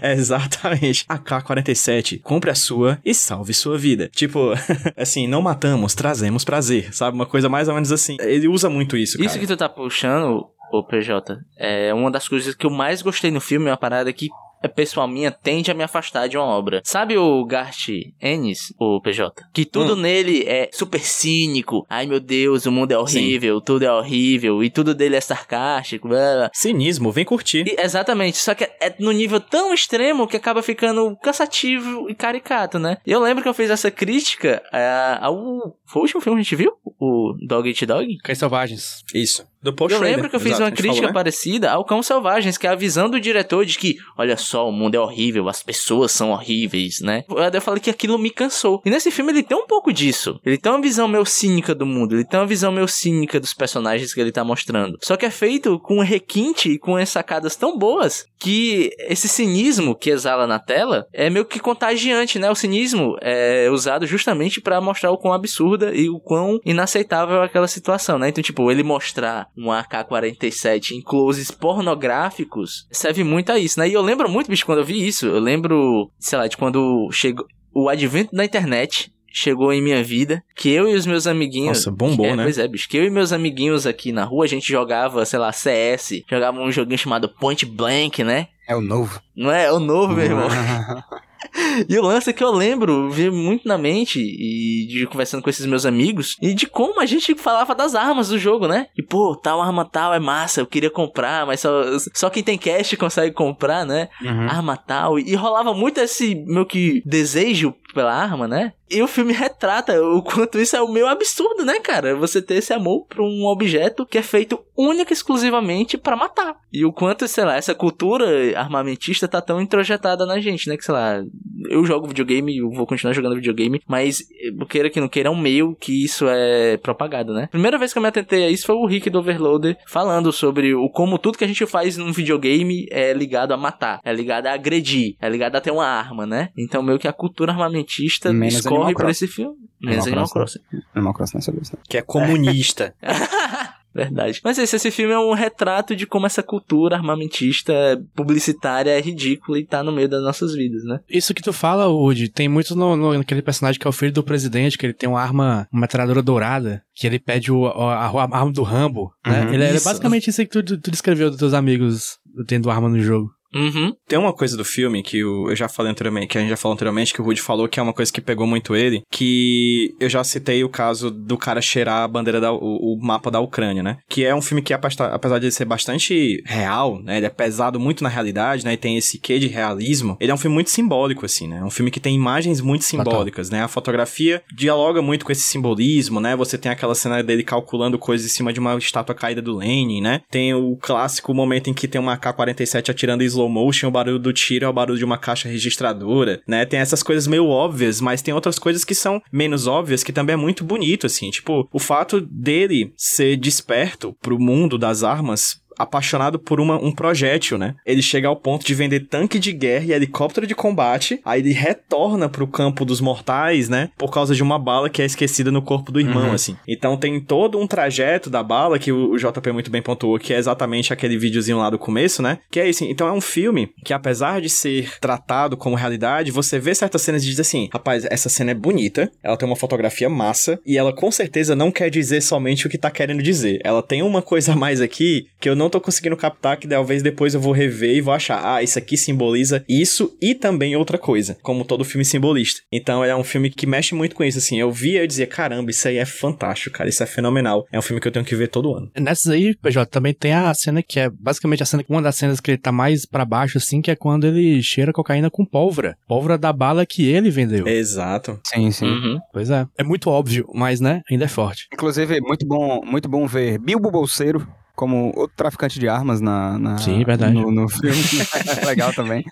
É, <laughs> exatamente. AK-47, compre a sua e salve sua vida. Tipo, <laughs> assim, não matamos, trazemos prazer, sabe? Uma coisa mais ou menos assim. Ele usa muito isso, cara. Isso que tu tá puxando, ô PJ, é uma das coisas que eu mais gostei no filme, é uma parada que pessoal minha tende a me afastar de uma obra. Sabe o Garth Ennis, o PJ? Que tudo Hum. nele é super cínico. Ai meu Deus, o mundo é horrível, tudo é horrível, e tudo dele é sarcástico. blá, blá. Cinismo, vem curtir. E- exatamente, só que é, é no nível tão extremo que acaba ficando cansativo e caricato, né? E eu lembro que eu fiz essa crítica é, ao. Foi o último filme que a gente viu? O Dog Eat Dog? Cães Selvagens. Isso. Do Paul Eu Schrader, lembro que eu fiz exato, uma crítica falou, né? parecida ao Cão Selvagens, que é a visão do diretor de que, olha só, o mundo é horrível, as pessoas são horríveis, né? Eu falei que aquilo me cansou. E nesse filme ele tem um pouco disso. Ele tem uma visão meio cínica do mundo, ele tem uma visão meio cínica dos personagens que ele tá mostrando. Só que é feito com requinte e com as sacadas tão boas que esse cinismo que exala na tela é meio que contagiante, né? O cinismo é usado justamente pra mostrar o quão absurda e o quão inaceitável é aquela situação, né? Então, tipo, ele mostrar um AK-47 em closes pornográficos serve muito a isso, né? E eu lembro muito, bicho, quando eu vi isso, eu lembro, sei lá, de quando chegou o advento da internet chegou em minha vida, que eu e os meus amiguinhos... Nossa, bombou, é, né? Pois é, bicho, que eu e meus amiguinhos aqui na rua, a gente jogava, sei lá, CS, jogava um joguinho chamado Point Blank, né? É o novo. Não é? É o novo, meu irmão. <laughs> <laughs> E o lance é que eu lembro, vi muito na mente, e de conversando com esses meus amigos, e de como a gente falava das armas do jogo, né? E pô, tal arma tal é massa, eu queria comprar, mas só, só quem tem cash consegue comprar, né? Uhum. Arma tal. E rolava muito esse meu que desejo pela arma, né? E o filme retrata o quanto isso é o meio absurdo, né, cara? Você ter esse amor por um objeto que é feito única e exclusivamente pra matar. E o quanto, sei lá, essa cultura armamentista tá tão introjetada na gente, né? Que, sei lá, eu jogo videogame, eu vou continuar jogando videogame, mas eh, queira que não queira, é um meio que isso é propagado, né? Primeira vez que eu me atentei a isso foi o Rick do Overloader falando sobre o como tudo que a gente faz num videogame é ligado a matar, é ligado a agredir, é ligado a ter uma arma, né? Então, meio que a cultura armamentista Menos escorre Crossing. esse filme. Menos Animal Animal Crossing. Animal Crossing não é sobre isso. Que é comunista. <laughs> Verdade. Mas esse, esse filme é um retrato de como essa cultura armamentista publicitária é ridícula e tá no meio das nossas vidas, né? Isso que tu fala, Woody, tem muito no, no- naquele personagem que é o filho do presidente, que ele tem uma arma, uma metralhadora dourada, que ele pede o, a, a arma do Rambo, né? Uhum. ele é basicamente isso que tu, tu descreveu dos teus amigos tendo arma no jogo. Uhum. Tem uma coisa do filme que eu já falei anteriormente, que a gente já falou anteriormente, que o Rudy falou que é uma coisa que pegou muito ele, que eu já citei o caso do cara cheirar a bandeira da, o, o mapa da Ucrânia, né? Que é um filme que, apesar de ser bastante real, né? Ele é pesado muito na realidade, né? E tem esse quê de realismo. Ele é um filme muito simbólico, assim, né? É um filme que tem imagens muito simbólicas, né? A fotografia dialoga muito com esse simbolismo, né? Você tem aquela cena dele calculando coisas em cima de uma estátua caída do Lenin, né? Tem o clássico momento em que tem uma AK-47 atirando em slow motion, o barulho do tiro é o barulho de uma caixa registradora, né? Tem essas coisas meio óbvias, mas tem outras coisas que são menos óbvias, que também é muito bonito, assim. Tipo, o fato dele ser desperto pro mundo das armas apaixonado por uma, um projétil, né? Ele chega ao ponto de vender tanque de guerra e helicóptero de combate, aí ele retorna pro campo dos mortais, né? Por causa de uma bala que é esquecida no corpo do irmão, Uhum. assim. Então tem todo um trajeto da bala que o, o JP muito bem pontuou, que é exatamente aquele videozinho lá do começo, né? Que é isso. Então é um filme que, apesar de ser tratado como realidade, você vê certas cenas e diz assim: rapaz, essa cena é bonita, ela tem uma fotografia massa, e ela com certeza não quer dizer somente o que tá querendo dizer. Ela tem uma coisa a mais aqui que eu não tô conseguindo captar, que talvez depois eu vou rever e vou achar, ah, isso aqui simboliza isso e também outra coisa, como todo filme simbolista. Então é um filme que mexe muito com isso, assim. Eu via e eu dizia, caramba, isso aí é fantástico, cara, isso é fenomenal. É um filme que eu tenho que ver todo ano. Nessas aí, PJ, também tem a cena que é basicamente a cena, uma das cenas que ele tá mais pra baixo, assim, que é quando ele cheira cocaína com pólvora. Pólvora da bala que ele vendeu. Exato. Sim, sim. Uhum. Pois é. É muito óbvio, mas, né, ainda é forte. Inclusive, muito bom, muito bom ver Bilbo Bolseiro como outro traficante de armas na, na- Sim, verdade. No, no filme. Legal também.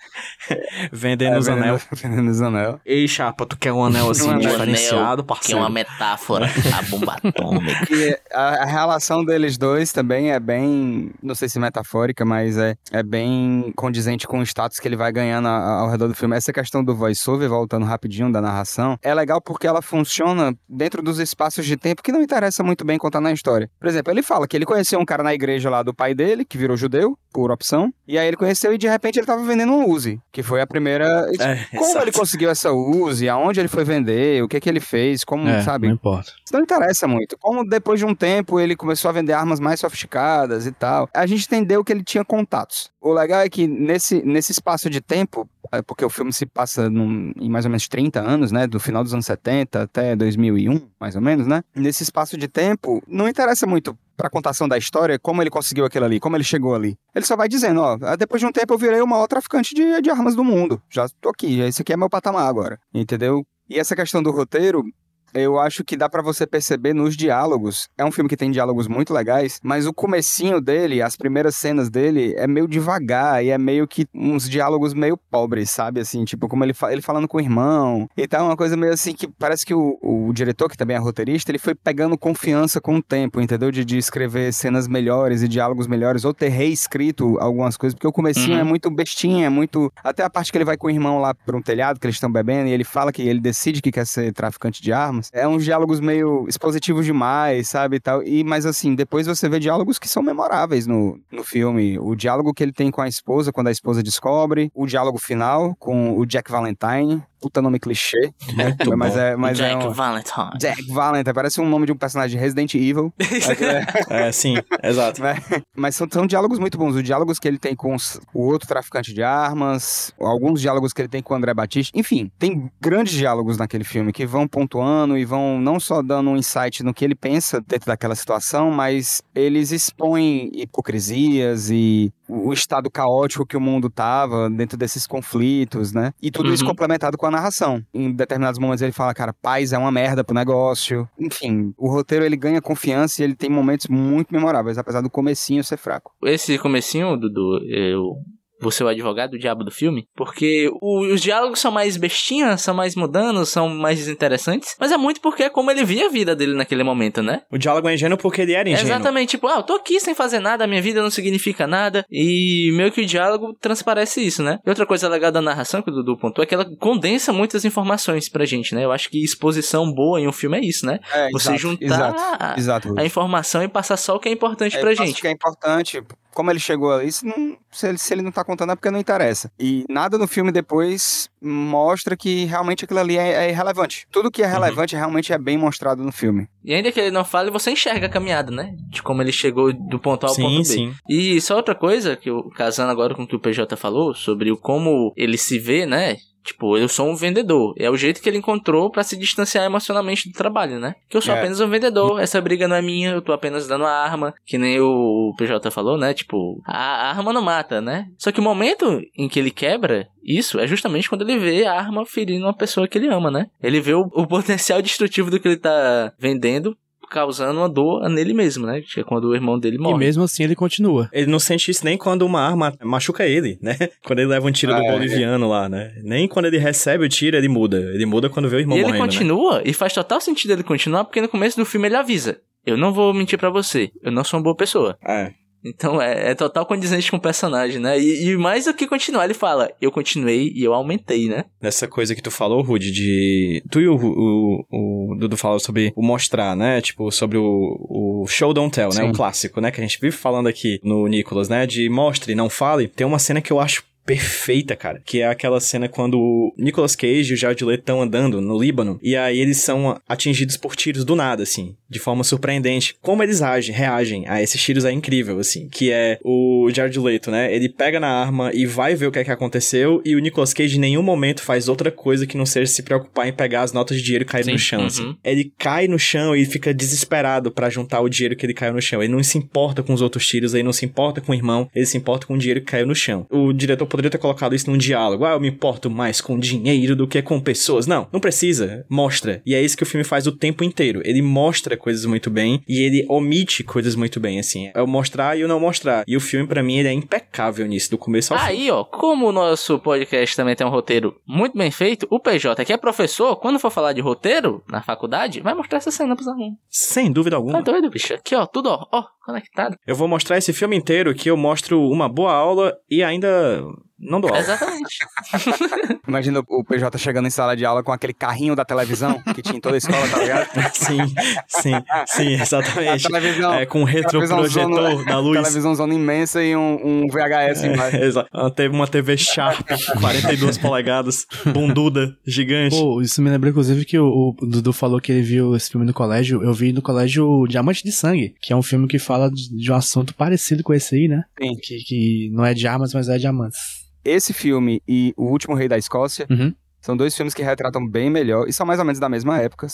<laughs> Vendendo os É, anel. Vendendo os anel. Ei, chapa, tu quer um anel assim, Um anel. diferenciado, Que é parceiro? uma metáfora, <laughs> a bomba atômica. E a, a relação deles dois também é bem, não sei se metafórica, mas é, é bem condizente com o status que ele vai ganhando a- ao redor do filme. Essa questão do voiceover, voltando rapidinho da narração, é legal porque ela funciona dentro dos espaços de tempo que não interessa muito bem contar na história. Por exemplo, ele fala que ele conheceu um cara na igreja lá do pai dele, que virou judeu, por opção, e aí ele conheceu e de repente ele tava vendendo um Uzi, que foi a primeira... É, Como exato. ele conseguiu essa Uzi, aonde ele foi vender, o que que ele fez, como, é, sabe? não importa. Isso não interessa muito. Como depois de um tempo ele começou a vender armas mais sofisticadas e tal, a gente entendeu que ele tinha contatos. O legal é que nesse, nesse espaço de tempo, é, porque o filme se passa num- em mais ou menos 30 anos, né? Do final dos anos 70 até 2001, mais ou menos, né? Nesse espaço de tempo, não interessa muito pra contação da história como ele conseguiu aquilo ali, como ele chegou ali. Ele só vai dizendo, ó, "Ah, depois de um tempo eu virei o maior traficante de, de armas do mundo. Já tô aqui, esse aqui é meu patamar agora. Entendeu? E essa questão do roteiro, eu acho que dá pra você perceber nos diálogos. É um filme que tem diálogos muito legais, mas o comecinho dele, as primeiras cenas dele, é meio devagar e é meio que uns diálogos meio pobres, sabe? Assim, tipo, como ele, fa- ele falando com o irmão e tal, uma coisa meio assim que parece que o, o diretor, que também é roteirista, ele foi pegando confiança com o tempo, entendeu? De, de escrever cenas melhores e diálogos melhores, ou ter reescrito algumas coisas, porque o comecinho Uhum. é muito bestinha, é muito... Até a parte que ele vai com o irmão lá pra um telhado, que eles estão bebendo, e ele fala que ele decide que quer ser traficante de armas. É uns diálogos meio expositivos demais, sabe, tal. E, mas assim, depois você vê diálogos que são memoráveis no, no filme. O diálogo que ele tem com a esposa, quando a esposa descobre. O diálogo final com o Jack Valentine. Puta nome clichê. Muito mas bom. é, mas é Jack um... Valentine. Jack Valentine, parece um nome de um personagem de Resident Evil. <laughs> É, sim, exato. Mas, mas são, são diálogos muito bons. Os diálogos que ele tem com os- o outro traficante de armas, alguns diálogos que ele tem com o André Batista. Enfim, tem grandes diálogos naquele filme que vão pontuando e vão não só dando um insight no que ele pensa dentro daquela situação, mas eles expõem hipocrisias e o estado caótico que o mundo tava dentro desses conflitos, né? E tudo isso Uhum. complementado com a narração. Em determinados momentos ele fala, cara, paz é uma merda pro negócio. Enfim, o roteiro ele ganha confiança e ele tem momentos muito memoráveis, apesar do comecinho ser fraco. Esse comecinho, Dudu, eu vou ser o advogado do diabo do filme, porque o- os diálogos são mais bestinhas, são mais mudanos, são mais desinteressantes, mas é muito porque é como ele via a vida dele naquele momento, né? O diálogo é ingênuo porque ele era ingênuo. Exatamente, tipo, ah, eu tô aqui sem fazer nada, a minha vida não significa nada, e meio que o diálogo transparece isso, né? E outra coisa legal da narração que o Dudu pontuou é que ela condensa muitas informações pra gente, né? Eu acho que exposição boa em um filme é isso, né? É, Você juntar a- Exato. A informação e passar só o que é importante É, pra passa o gente. que é importante. Como ele chegou ali, se, não- se ele, se ele não tá contando é porque não interessa. E nada no filme depois mostra que realmente aquilo ali é, é irrelevante. Tudo que é relevante realmente é bem mostrado no filme. E ainda que ele não fale, você enxerga a caminhada, né? De como ele chegou do ponto A ao Sim, ponto B. sim. E só outra coisa, que eu, casando agora com o que o PJ falou, sobre o como ele se vê, né? Tipo, eu sou um vendedor. É o jeito que ele encontrou pra se distanciar emocionalmente do trabalho, né? Que eu sou É. apenas um vendedor, essa briga não é minha, eu tô apenas dando a arma, que nem o PJ falou, né? Tipo, a arma não mata, né? Só que o momento em que ele quebra isso é justamente quando ele vê a arma ferindo uma pessoa que ele ama, né? Ele vê o, o <laughs> potencial destrutivo do que ele tá vendendo causando uma dor nele mesmo, né? Que é quando o irmão dele E morre. mesmo assim ele continua. Ele não sente isso nem quando uma arma machuca ele, né? <laughs> Quando ele leva um tiro do Ah, é. boliviano lá, né? Nem quando ele recebe o tiro, ele muda. Ele muda quando vê o irmão E ele morrendo, né? continua, e faz total sentido ele continuar, porque no começo do filme ele avisa: Eu não vou mentir pra você, eu não sou uma boa pessoa. É. Então é, é total condizente com o personagem, né? E, e mais do que continuar, ele fala: Eu continuei e eu aumentei, né? Nessa coisa que tu falou, Rude, de... Tu e o, o, o Dudu falaram sobre o mostrar, né? Tipo, sobre o, o show don't tell, né? Sim. O clássico, né? Que a gente vive falando aqui no Nicolas, né? De mostre, não fale. Tem uma cena que eu acho perfeita, cara. Que é aquela cena quando o Nicolas Cage e o Jared Leto estão andando no Líbano. E aí eles são atingidos por tiros do nada, assim. De forma surpreendente. Como eles agem, reagem a esses tiros é incrível, assim. Que é o Jared Leto, né? Ele pega na arma e vai ver o que é que aconteceu. E o Nicolas Cage em nenhum momento faz outra coisa que não seja se preocupar em pegar as notas de dinheiro e cair no chão, uhum. assim. Ele cai no chão e fica desesperado pra juntar o dinheiro que ele caiu no chão. Ele não se importa com os outros tiros, ele não se importa com o irmão, ele se importa com o dinheiro que caiu no chão. O diretor poderia ter colocado isso num diálogo. Ah, eu me importo mais com dinheiro do que com pessoas. Não, não precisa. Mostra. E é isso que o filme faz o tempo inteiro. Ele mostra coisas muito bem e ele omite coisas muito bem, assim. É o mostrar e o não mostrar. E o filme, pra mim, ele é impecável nisso, do começo ao fim. Aí, ó, como o nosso podcast também tem um roteiro muito bem feito, o PJ, que é professor, quando for falar de roteiro na faculdade, vai mostrar essa cena pros alunos. Sem dúvida Tá alguma. doido, bicho? Aqui, ó, tudo, ó, ó, conectado. Eu vou mostrar esse filme inteiro que eu mostro uma boa aula e ainda não dou aula. Exatamente. <laughs> Imagina o PJ chegando em sala de aula com aquele carrinho da televisão que tinha em toda a escola, tá ligado? <laughs> sim, sim, sim, A exatamente. televisão, É, com um televisão retroprojetor zona- da luz. televisão zona imensa e um, um VHS embaixo. É, exato. Ela teve uma TV Sharp, 42 polegadas, bunduda, gigante. Pô, isso me lembra, inclusive, que o, o Dudu falou que ele viu esse filme no colégio. Eu vi no colégio Diamante de Sangue, que é um filme que fala de, de um assunto parecido com esse aí, né? Sim. Que, que não é de armas, mas é diamantes. Esse filme e O Último Rei da Escócia Uhum. são dois filmes que retratam bem melhor, e são mais ou menos da mesma época,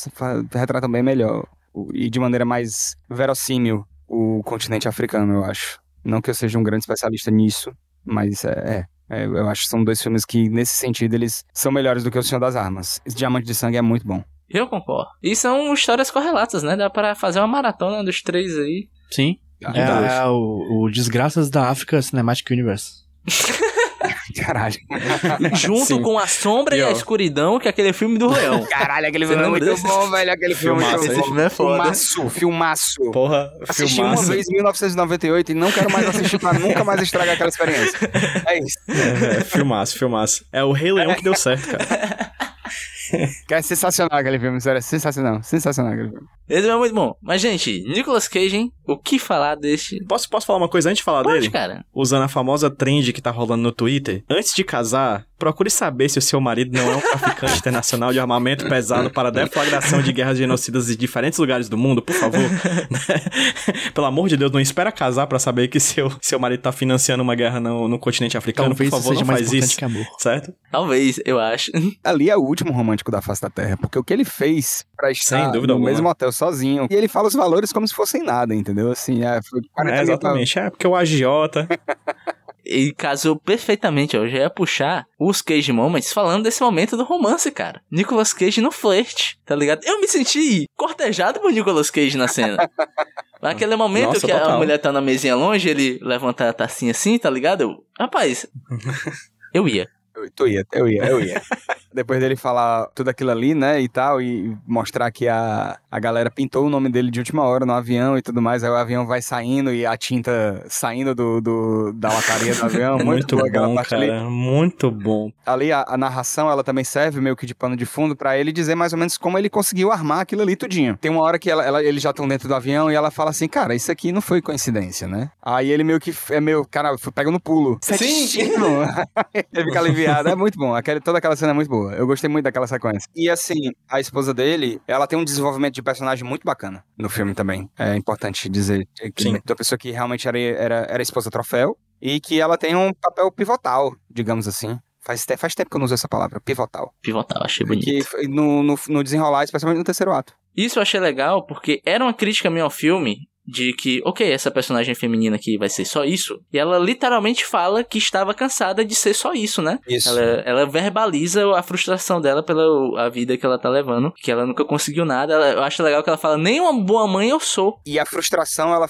retratam bem melhor e de maneira mais verossímil o continente africano, eu acho. Não que eu seja um grande especialista nisso, mas é, é, é, eu acho que são dois filmes que, nesse sentido, eles são melhores do que O Senhor das Armas. Esse Diamante de Sangue é muito bom. Eu concordo. E são histórias correlatas, né? Dá pra fazer uma maratona dos três aí. Sim. É, é o, o Desgraças da África Cinematic Universe. <laughs> Caralho. <laughs> Junto Sim. com a sombra e, E, a escuridão, que é aquele filme do Leão. Caralho, aquele filme é muito desse? bom, velho. Aquele filme é Filmaço, bom. filme é foda. Filmaço, filmaço. Porra, Assisti uma filmaço. vez em 1998 e não quero mais assistir pra nunca mais estragar aquela experiência. É isso. É, é, filmaço, filmaço. É o Rei Leão que deu certo, cara. Que <laughs> é sensacional aquele filme, sério. É sensacional. Sensacional aquele filme. Esse é muito bom. Mas, gente, Nicolas Cage, hein? O que falar deste... Posso, posso falar uma coisa antes de falar Pode, dele? cara. Usando a famosa trend que tá rolando no Twitter. Antes de casar, procure saber se o seu marido não é um traficante <laughs> internacional de armamento pesado para deflagração de guerras genocidas em diferentes lugares do mundo, por favor. <laughs> Pelo amor de Deus, não espera casar pra saber que seu, seu marido tá financiando uma guerra no, no continente africano. Talvez por favor, seja não mais faz isso. que amor. Certo? Talvez, eu acho. <laughs> Ali é o último romântico da face da Terra, porque o que ele fez pra estar no alguma. mesmo hotel sozinho, e ele fala os valores como se fossem nada, entendeu? Assim, é, foi 40 É, exatamente. É, porque o agiota. <laughs> E casou perfeitamente. Eu já ia puxar os Cage Moments falando desse momento do romance, cara. Nicolas Cage no flerte, tá ligado? Eu me senti cortejado por Nicolas Cage na cena. <laughs> Naquele momento Nossa, que a total. mulher tá na mesinha longe, ele levanta a tacinha assim, tá ligado? Eu, rapaz, <laughs> eu ia. Eu, tu ia, eu ia, eu ia. Depois dele falar tudo aquilo ali, né, e tal, e mostrar que a, a galera pintou o nome dele de última hora no avião e tudo mais, aí o avião vai saindo e a tinta saindo do, do- da lataria do avião. <laughs> Muito, Muito aquela bom, cara. ali. Muito bom. Ali a, a narração, ela também serve meio que de pano de fundo pra ele dizer mais ou menos como ele conseguiu armar aquilo ali tudinho. Tem uma hora que ela, ela- eles já estão dentro do avião e ela fala assim, cara, isso aqui não foi coincidência, né? Aí ele meio que é meio, cara, pega no pulo. É Sim. <laughs> ele fica aliviado. É muito bom. Aquele, toda aquela cena é muito boa. Eu gostei muito daquela sequência. E assim, a esposa dele, ela tem um desenvolvimento de personagem muito bacana no filme também. É importante dizer. Que Sim. Da pessoa que realmente era, era, era esposa troféu e que ela tem um papel pivotal, digamos assim. Faz, faz tempo que eu não uso essa palavra, pivotal. Pivotal, achei bonito. Que no, no, no desenrolar, especialmente no terceiro ato. Isso eu achei legal porque era uma crítica minha ao filme de que, ok, essa personagem feminina aqui vai ser só isso. E ela literalmente fala que estava cansada de ser só isso, né? Isso. Ela, ela verbaliza a frustração dela pela a vida que ela tá levando, que ela nunca conseguiu nada. Ela- eu acho legal que ela fala, nem uma boa mãe eu sou. E a frustração, ela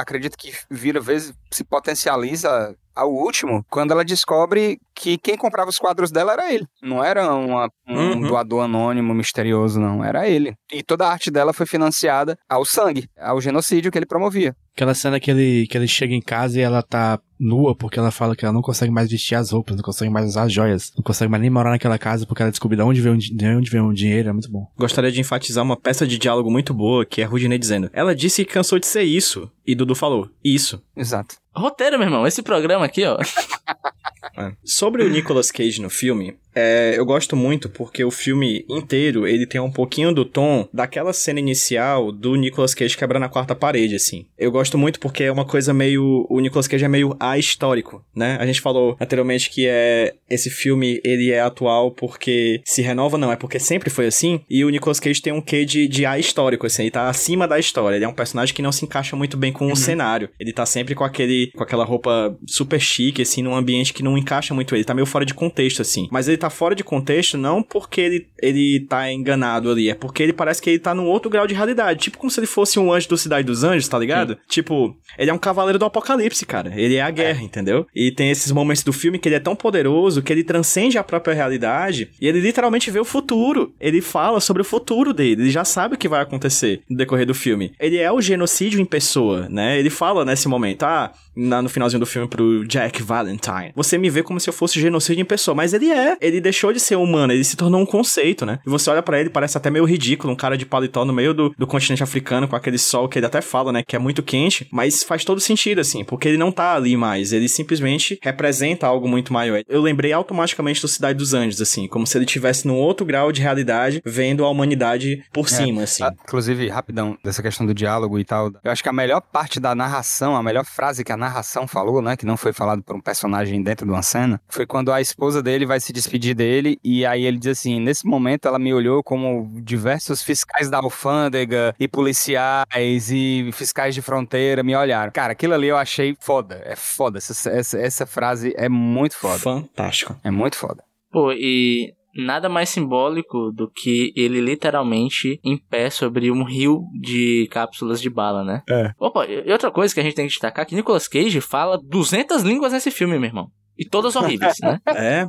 acredito que vira vezes se potencializa ao último, quando ela descobre que quem comprava os quadros dela era ele. Não era uma- um Uhum. doador anônimo, misterioso, não. Era ele. E toda a arte dela foi financiada ao sangue, ao genocídio que ele promovia. Aquela cena que ele, que ele chega em casa e ela tá nua porque ela fala que ela não consegue mais vestir as roupas, não consegue mais usar as joias, não consegue mais nem morar naquela casa porque ela descobriu de onde veio, de onde veio um dinheiro, é muito bom. Gostaria de enfatizar uma peça de diálogo muito boa, que é a Rudinei dizendo: Ela disse que cansou de ser isso. E Dudu falou: Isso. Exato. Roteiro, meu irmão. Esse programa aqui, ó. <laughs> É. Sobre o Nicolas Cage no filme, é, eu gosto muito porque o filme inteiro ele tem um pouquinho do tom daquela cena inicial do Nicolas Cage quebrando a quarta parede, assim. Eu gosto muito porque é uma coisa meio. O Nicolas Cage é meio ahistórico, né? A gente falou anteriormente que é esse filme ele é atual porque se renova, não, é porque sempre foi assim. E o Nicolas Cage tem um quê de, de ahistórico, assim, ele tá acima da história. Ele é um personagem que não se encaixa muito bem com o cenário. Ele tá sempre com aquele com aquela roupa super chique, assim, num ambiente que não encaixa muito ele. Tá meio fora de contexto, assim. Mas ele tá fora de contexto não porque ele, ele tá enganado ali, é porque ele parece que ele tá num outro grau de realidade. Tipo como se ele fosse um anjo do Cidade dos Anjos, tá ligado? Tipo, ele é um cavaleiro do apocalipse, cara. Ele é a guerra, entendeu? E tem esses momentos do filme que ele é tão poderoso que ele transcende a própria realidade e ele literalmente vê o futuro. Ele fala sobre o futuro dele, ele já sabe o que vai acontecer no decorrer do filme. Ele é o genocídio em pessoa, né? Ele fala nesse momento, ah, na- no finalzinho do filme pro Jack Valentine, você me vê como se eu fosse genocídio em pessoa, mas ele é. Ele deixou de ser humano, ele se tornou um conceito, né? E você olha pra ele, parece até meio ridículo, um cara de paletó no meio do, do continente africano com aquele sol que ele até fala, né, que é muito quente, mas faz todo sentido, assim, porque ele não tá ali mais, ele simplesmente representa algo muito maior. Eu lembrei automaticamente do Cidade dos Anjos, assim, como se ele tivesse num outro grau de realidade, vendo a humanidade por cima, assim. Ah, inclusive, rapidão, dessa questão do diálogo e tal. Eu acho que a melhor parte da narração, a melhor frase que a narração falou, né? Que não foi falado por um personagem dentro de uma cena, foi quando a esposa dele vai se despedir dele e aí ele diz assim: nesse momento ela me olhou como diversos fiscais da alfândega e policiais e fiscais de fronteira me olharam. Cara, aquilo ali eu achei foda. É foda. Essa, essa, essa frase é muito foda. Fantástico. É muito foda. Pô, e nada mais simbólico do que ele literalmente em pé sobre um rio de cápsulas de bala, né? É. Opa, e outra coisa que a gente tem que destacar é que Nicolas Cage fala 200 línguas nesse filme, meu irmão. E todas horríveis, né? <laughs> É.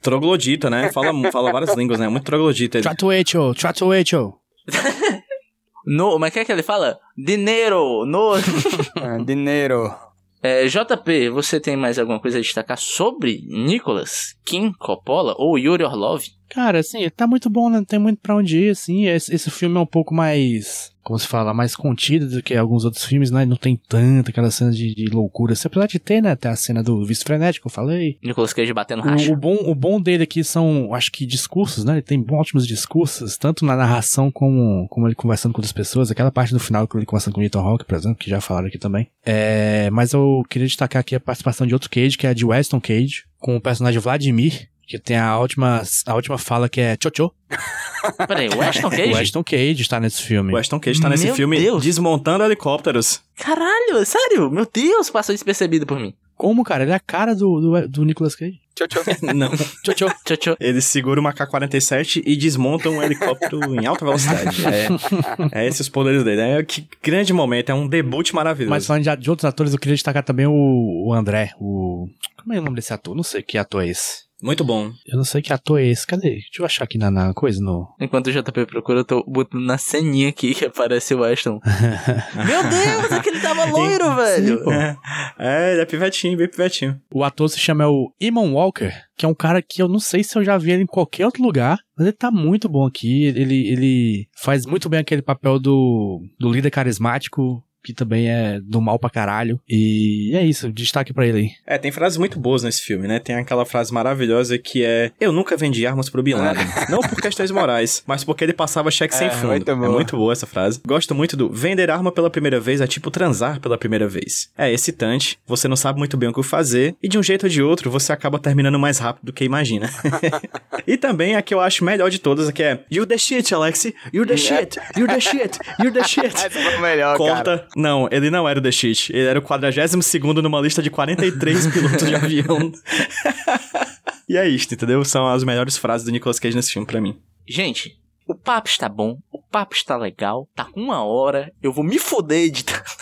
Troglodita, né? Fala, fala várias línguas, né? Muito troglodita. ele. Trato hecho. <laughs> No, mas o que é que ele fala? Dinheiro, no... <laughs> É, dinheiro. É, JP, você tem mais alguma coisa a destacar sobre Nicolas Kim Coppola ou Yuri Orlov? Cara, assim, tá muito bom, né? Não tem muito pra onde ir, assim. Esse, esse filme é um pouco mais, como se fala, mais contido do que alguns outros filmes, né? Não tem tanta aquela cena de, de loucura. Assim, apesar de ter, né? Tem a cena do vice frenético, eu falei. Nicolas Cage batendo O, racha. o bom, o bom dele aqui são, acho que discursos, né? Ele tem ótimos discursos, tanto na narração como, como ele conversando com outras pessoas. Aquela parte do final que ele conversando com o Ethan Hawke, por exemplo, que já falaram aqui também. É, mas eu queria destacar aqui a participação de outro Cage, que é a de Weston Cage, com o personagem Vladimir, que tem a última, a última fala que é tchô tchô. <laughs> Peraí, o Ashton Cage? O Weston Cage está nesse filme. O Ashton Cage tá nesse Meu filme Deus. desmontando helicópteros. Caralho, sério? Meu Deus, passou despercebido por mim. Como, cara? Ele é a cara do, do, do Nicolas Cage. Tchau, tchau. <laughs> <laughs> Não. Tchau, tchau. Ele segura uma K-47 e desmonta um helicóptero em alta velocidade. É, é esses os poderes dele. É que grande momento, é um debut maravilhoso. Mas falando de, de outros atores, eu queria destacar também o, o André, o... Como é o nome desse ator? Não sei que ator é esse. Muito bom. Eu não sei que ator é esse. Cadê? Deixa eu achar aqui na, na coisa, no... Enquanto o JP procura, eu tô botando na ceninha aqui que aparece o Ashton. <laughs> Meu Deus, aquele tava loiro, velho. pô. É, é, ele é pivetinho, bem pivetinho. O ator se chama o Eamon Walker, que é um cara que eu não sei se eu já vi ele em qualquer outro lugar, mas ele tá muito bom aqui. Ele, ele faz muito bem aquele papel do, do líder carismático, que também é do mal pra caralho. E é isso, destaque pra ele aí. É, tem frases muito boas nesse filme, né? Tem aquela frase maravilhosa que é: Eu nunca vendi armas pro Bin Laden. <laughs> Não por questões morais, mas porque ele passava cheque sem É, fundo. muito é boa. muito boa essa frase. Gosto muito do vender arma pela primeira vez é tipo transar pela primeira vez. É excitante, você não sabe muito bem o que fazer, e de um jeito ou de outro você acaba terminando mais rápido do que imagina. <laughs> e também a que eu acho melhor de todas, é que é You the shit, Alexi. You the <laughs> shit. You the shit. You the shit. Essa foi o melhor, cara. Não, ele não era o The Shit. Ele era o 42 numa lista de 43 <laughs> pilotos de avião. e é isto, entendeu? São as melhores frases do Nicolas Cage nesse filme pra mim. Gente, o papo está bom, o papo está legal, tá com uma hora, eu vou me foder editando. <laughs>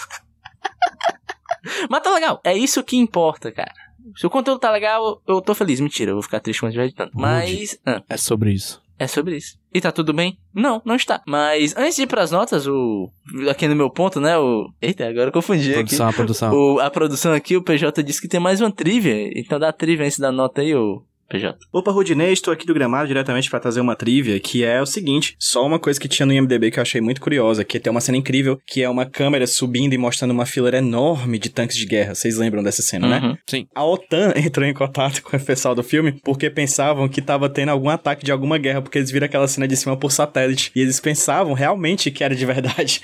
Mas tá legal, é isso que importa, cara. Se o conteúdo tá legal, eu tô feliz. Mentira, eu vou ficar triste quando estiver editando. Mas. ah, É sobre isso. É sobre isso. E tá tudo bem? Não, não está. Mas antes de ir pras notas, o. Aqui no meu ponto, né? O. Eita, agora eu confundi aqui. Produção, a produção. O, a produção aqui, o PJ disse que tem mais uma trivia. Então dá a trivia antes da nota aí, ô PJ. Opa, Rudinei, estou aqui do Gramado diretamente pra trazer uma trivia, que é o seguinte, só uma coisa que tinha no IMDB que eu achei muito curiosa, que tem uma cena incrível, que é uma câmera subindo e mostrando uma fileira enorme de tanques de guerra. Vocês lembram dessa cena, né? Uhum. Sim. A OTAN <laughs> entrou em contato com o pessoal do filme porque pensavam que tava tendo algum ataque de alguma guerra, porque eles viram aquela cena de cima por satélite. E eles pensavam realmente que era de verdade.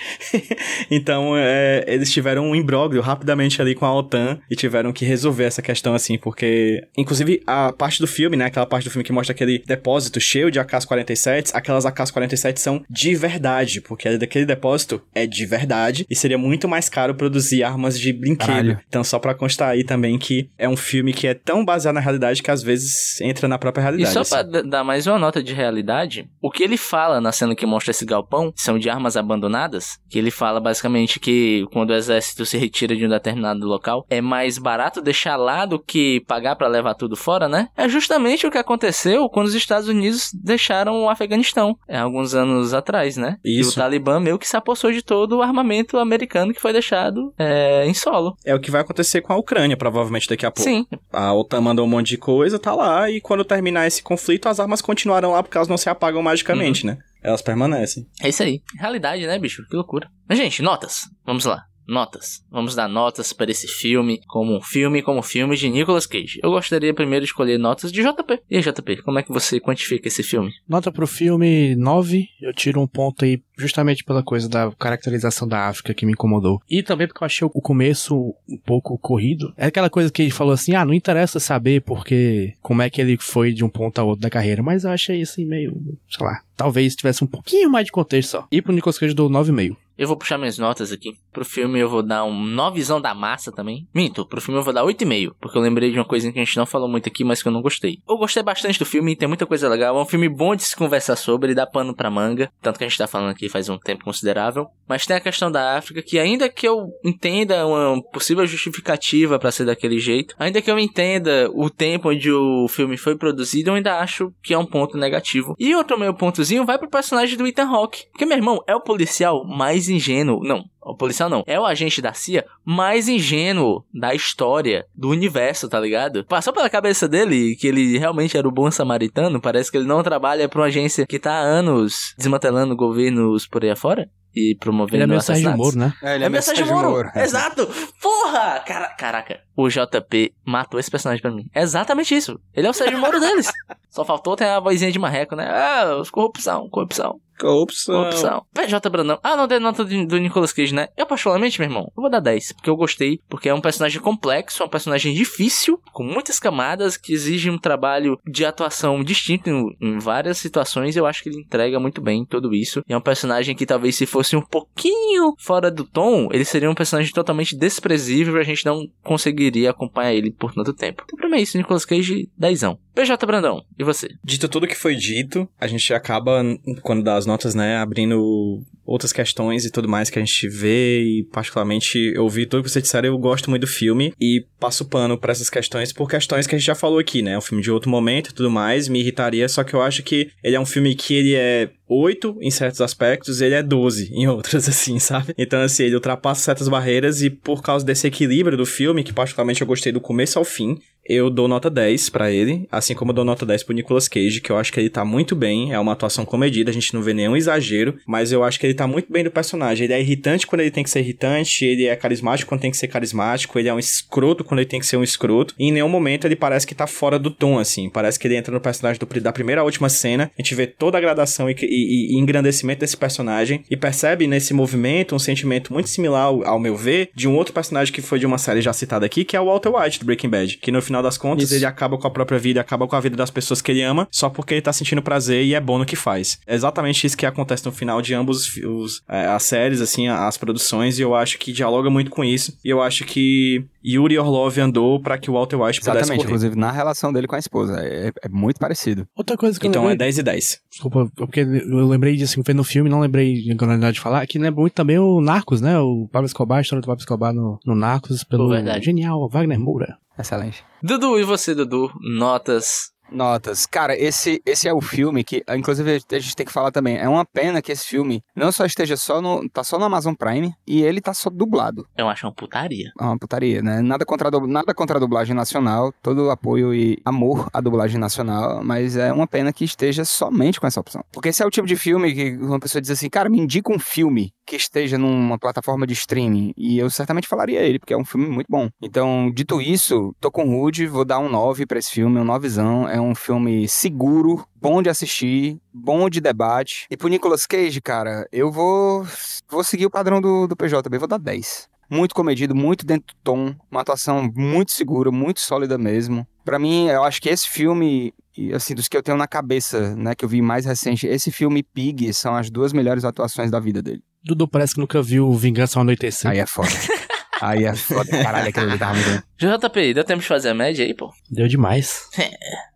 <laughs> então, é, eles tiveram um imbróglio rapidamente ali com a OTAN e tiveram que resolver essa questão assim, porque, inclusive, a parte do filme, né? Aquela parte do filme que mostra aquele depósito cheio de AK-47, aquelas AK-47 são de verdade, porque daquele depósito é de verdade e seria muito mais caro produzir armas de brinquedo. Caralho. Então, só pra constar aí também que é um filme que é tão baseado na realidade que às vezes entra na própria E realidade. só assim. pra dar mais uma nota de realidade, o que ele fala na cena que mostra esse galpão são de armas abandonadas, que ele fala basicamente que quando o exército se retira de um determinado local, é mais barato deixar lá do que pagar pra levar tudo fora, né? É justamente o que aconteceu quando os Estados Unidos deixaram o Afeganistão, é, alguns anos atrás, né? E Isso. o Talibã meio que se apossou de todo o armamento americano que foi deixado é, em solo. É o que vai acontecer com a Ucrânia, provavelmente daqui a pouco. Sim, A OTAN mandou um monte de coisa, tá lá, e quando terminar esse conflito, as armas continuarão lá porque elas não se apagam magicamente, né? Elas permanecem. É isso aí. Realidade, né, bicho? Que loucura. Mas, gente, notas. Vamos lá. Notas. Vamos dar notas para esse filme, como um filme, como filme de Nicolas Cage. Eu gostaria primeiro de escolher notas de JP. E aí, JP, como é que você quantifica esse filme? Nota pro filme 9, eu tiro um ponto aí justamente pela coisa da caracterização da África que me incomodou. E também porque eu achei o começo um pouco corrido. É aquela coisa que ele falou assim, ah, não interessa saber porque como é que ele foi de um ponto a outro da carreira, mas eu achei assim meio, sei lá, talvez tivesse um pouquinho mais de contexto só. E pro Nicolas Cage eu dou 9,5. Eu vou puxar minhas notas aqui. Pro filme eu vou dar um novezão da massa também. Minto, pro filme eu vou dar 8,5. Porque eu lembrei de uma coisinha que a gente não falou muito aqui, mas que eu não gostei. Eu gostei bastante do filme, tem muita coisa legal. É um filme bom de se conversar sobre, dá pano pra manga. Tanto que a gente tá falando aqui faz um tempo considerável. Mas tem a questão da África, que ainda que eu entenda uma possível justificativa pra ser daquele jeito, ainda que eu entenda o tempo onde o filme foi produzido, eu ainda acho que é um ponto negativo. E outro meu pontozinho vai pro personagem do Ethan Hawke. Porque, meu irmão, é o policial mais ingênuo. Não, o policial não, é o agente da CIA mais ingênuo da história do universo, tá ligado? Passou pela cabeça dele que ele realmente era o bom samaritano, parece que ele não trabalha pra uma agência que tá há anos desmantelando governos por aí afora e promovendo Ele é Sérgio assassinatos. Moro, né? É, ele É é meu Sérgio Sérgio Moro. É. Exato. Porra! Cara, caraca. O JP matou esse personagem pra mim. É exatamente isso. Ele é o Sérgio Moro <laughs> deles. Só faltou ter a vozinha de marreco, né? Ah, corrupção, corrupção, Corrupção. corrupção. PJ Brandão. Ah, não dei nota do, do Nicolas Cage, né? Eu, particularmente, meu irmão, eu vou dar 10. Porque eu gostei. Porque é um personagem complexo, é um personagem difícil, com muitas camadas, que exige um trabalho de atuação distinto em, em várias situações. Eu acho que ele entrega muito bem tudo isso. E é um personagem que talvez se fosse um pouquinho fora do tom, ele seria um personagem totalmente desprezível e a gente não conseguiria acompanhar ele por tanto tempo. Então, pra mim é isso, Nicolas Cage, 10. PJ Brandão, e você? Dito tudo que foi dito, a gente acaba, quando dá as notas, né, abrindo outras questões e tudo mais que a gente vê e particularmente eu vi tudo que vocês disseram, eu gosto muito do filme e passo pano pra essas questões por questões que a gente já falou aqui, né? É um filme de outro momento e tudo mais, me irritaria, só que eu acho que ele é um filme que ele é 8 em certos aspectos, ele é 12 em <laughs> outros, assim, sabe? Então, assim, ele ultrapassa certas barreiras e por causa desse equilíbrio do filme, que particularmente eu gostei do começo ao fim, eu dou nota 10 pra ele, assim como eu dou nota 10 pro Nicolas Cage, que eu acho que ele tá muito bem, é uma atuação comedida, a gente não vê nenhum exagero, mas eu acho que ele tá muito bem do personagem. Ele é irritante quando ele tem que ser irritante, ele é carismático quando tem que ser carismático, ele é um escroto quando ele tem que ser um escroto, e em nenhum momento ele parece que tá fora do tom, assim, parece que ele entra no personagem do, da primeira à última cena, a gente vê toda a gradação e, e, e engrandecimento desse personagem, e percebe nesse movimento um sentimento muito similar, ao, ao meu ver, de um outro personagem que foi de uma série já citada aqui, que é o Walter White, do Breaking Bad, que no final das contas Isso. ele acaba com a própria vida, acaba com a vida das pessoas que ele ama, só porque ele tá sentindo prazer e é bom no que faz. É exatamente isso que acontece no final de ambos os, é, as séries, assim, as produções, e eu acho que dialoga muito com isso, e eu acho que Yuri Orlov andou pra que o Walter White pudesse Exatamente, correr. inclusive na relação dele com a esposa. É, é muito parecido. Outra coisa que eu Então é lembrei, 10 e 10. desculpa, porque eu lembrei disso que foi no filme, não lembrei quando na de falar, que lembra muito também o Narcos, né? O Pablo Escobar, a história do Pablo Escobar no, no Narcos, pelo Pô, verdade. genial Wagner Moura. Excelente. Dudu, e você, Dudu? Notas. Notas. Cara, esse, esse é o filme que, inclusive, a gente tem que falar também. É uma pena que esse filme não só esteja só no. tá só no Amazon Prime e ele tá só dublado. Eu acho uma putaria. É uma putaria, né? Nada contra, a nada contra a dublagem nacional, todo apoio e amor à dublagem nacional, mas é uma pena que esteja somente com essa opção. Porque esse é o tipo de filme que uma pessoa diz assim, cara, me indica um filme que esteja numa plataforma de streaming, e eu certamente falaria ele, porque é um filme muito bom. Então, dito isso, tô com o Rude, vou dar um 9 pra esse filme, um 9zão, é um filme seguro, bom de assistir, bom de debate. E pro Nicolas Cage, cara, eu vou vou seguir o padrão do, do PJB, vou dar 10 muito comedido, muito dentro do tom, uma atuação muito segura, muito sólida mesmo. Pra mim, eu acho que esse filme, assim, dos que eu tenho na cabeça, né, que eu vi mais recente, esse filme e Pig são as duas melhores atuações da vida dele. Dudu parece que nunca viu Vingança ao Anoitecer. Aí é foda. <laughs> Aí é foda. Caralho, aquele ali tava muito bom. JP, deu tempo de fazer a média aí, pô? Deu demais.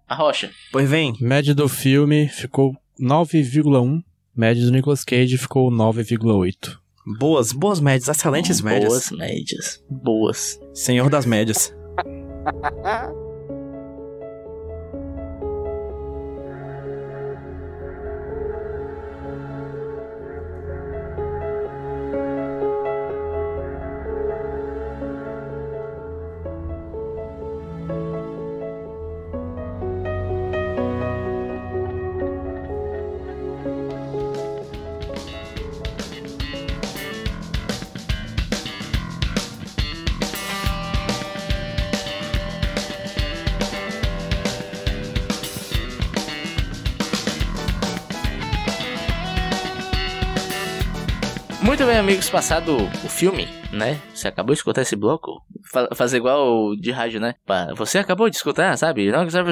A rocha. Pois vem. Média do filme ficou 9,1. Média do Nicolas Cage ficou 9,8. Boas, boas médias, excelentes médias. Boas médias. Boas. Senhor das médias. <laughs> amigos, passado o filme, né? Você acabou de escutar esse bloco? Fa- fazer igual de rádio, né? Você acabou de escutar, sabe? Não quiser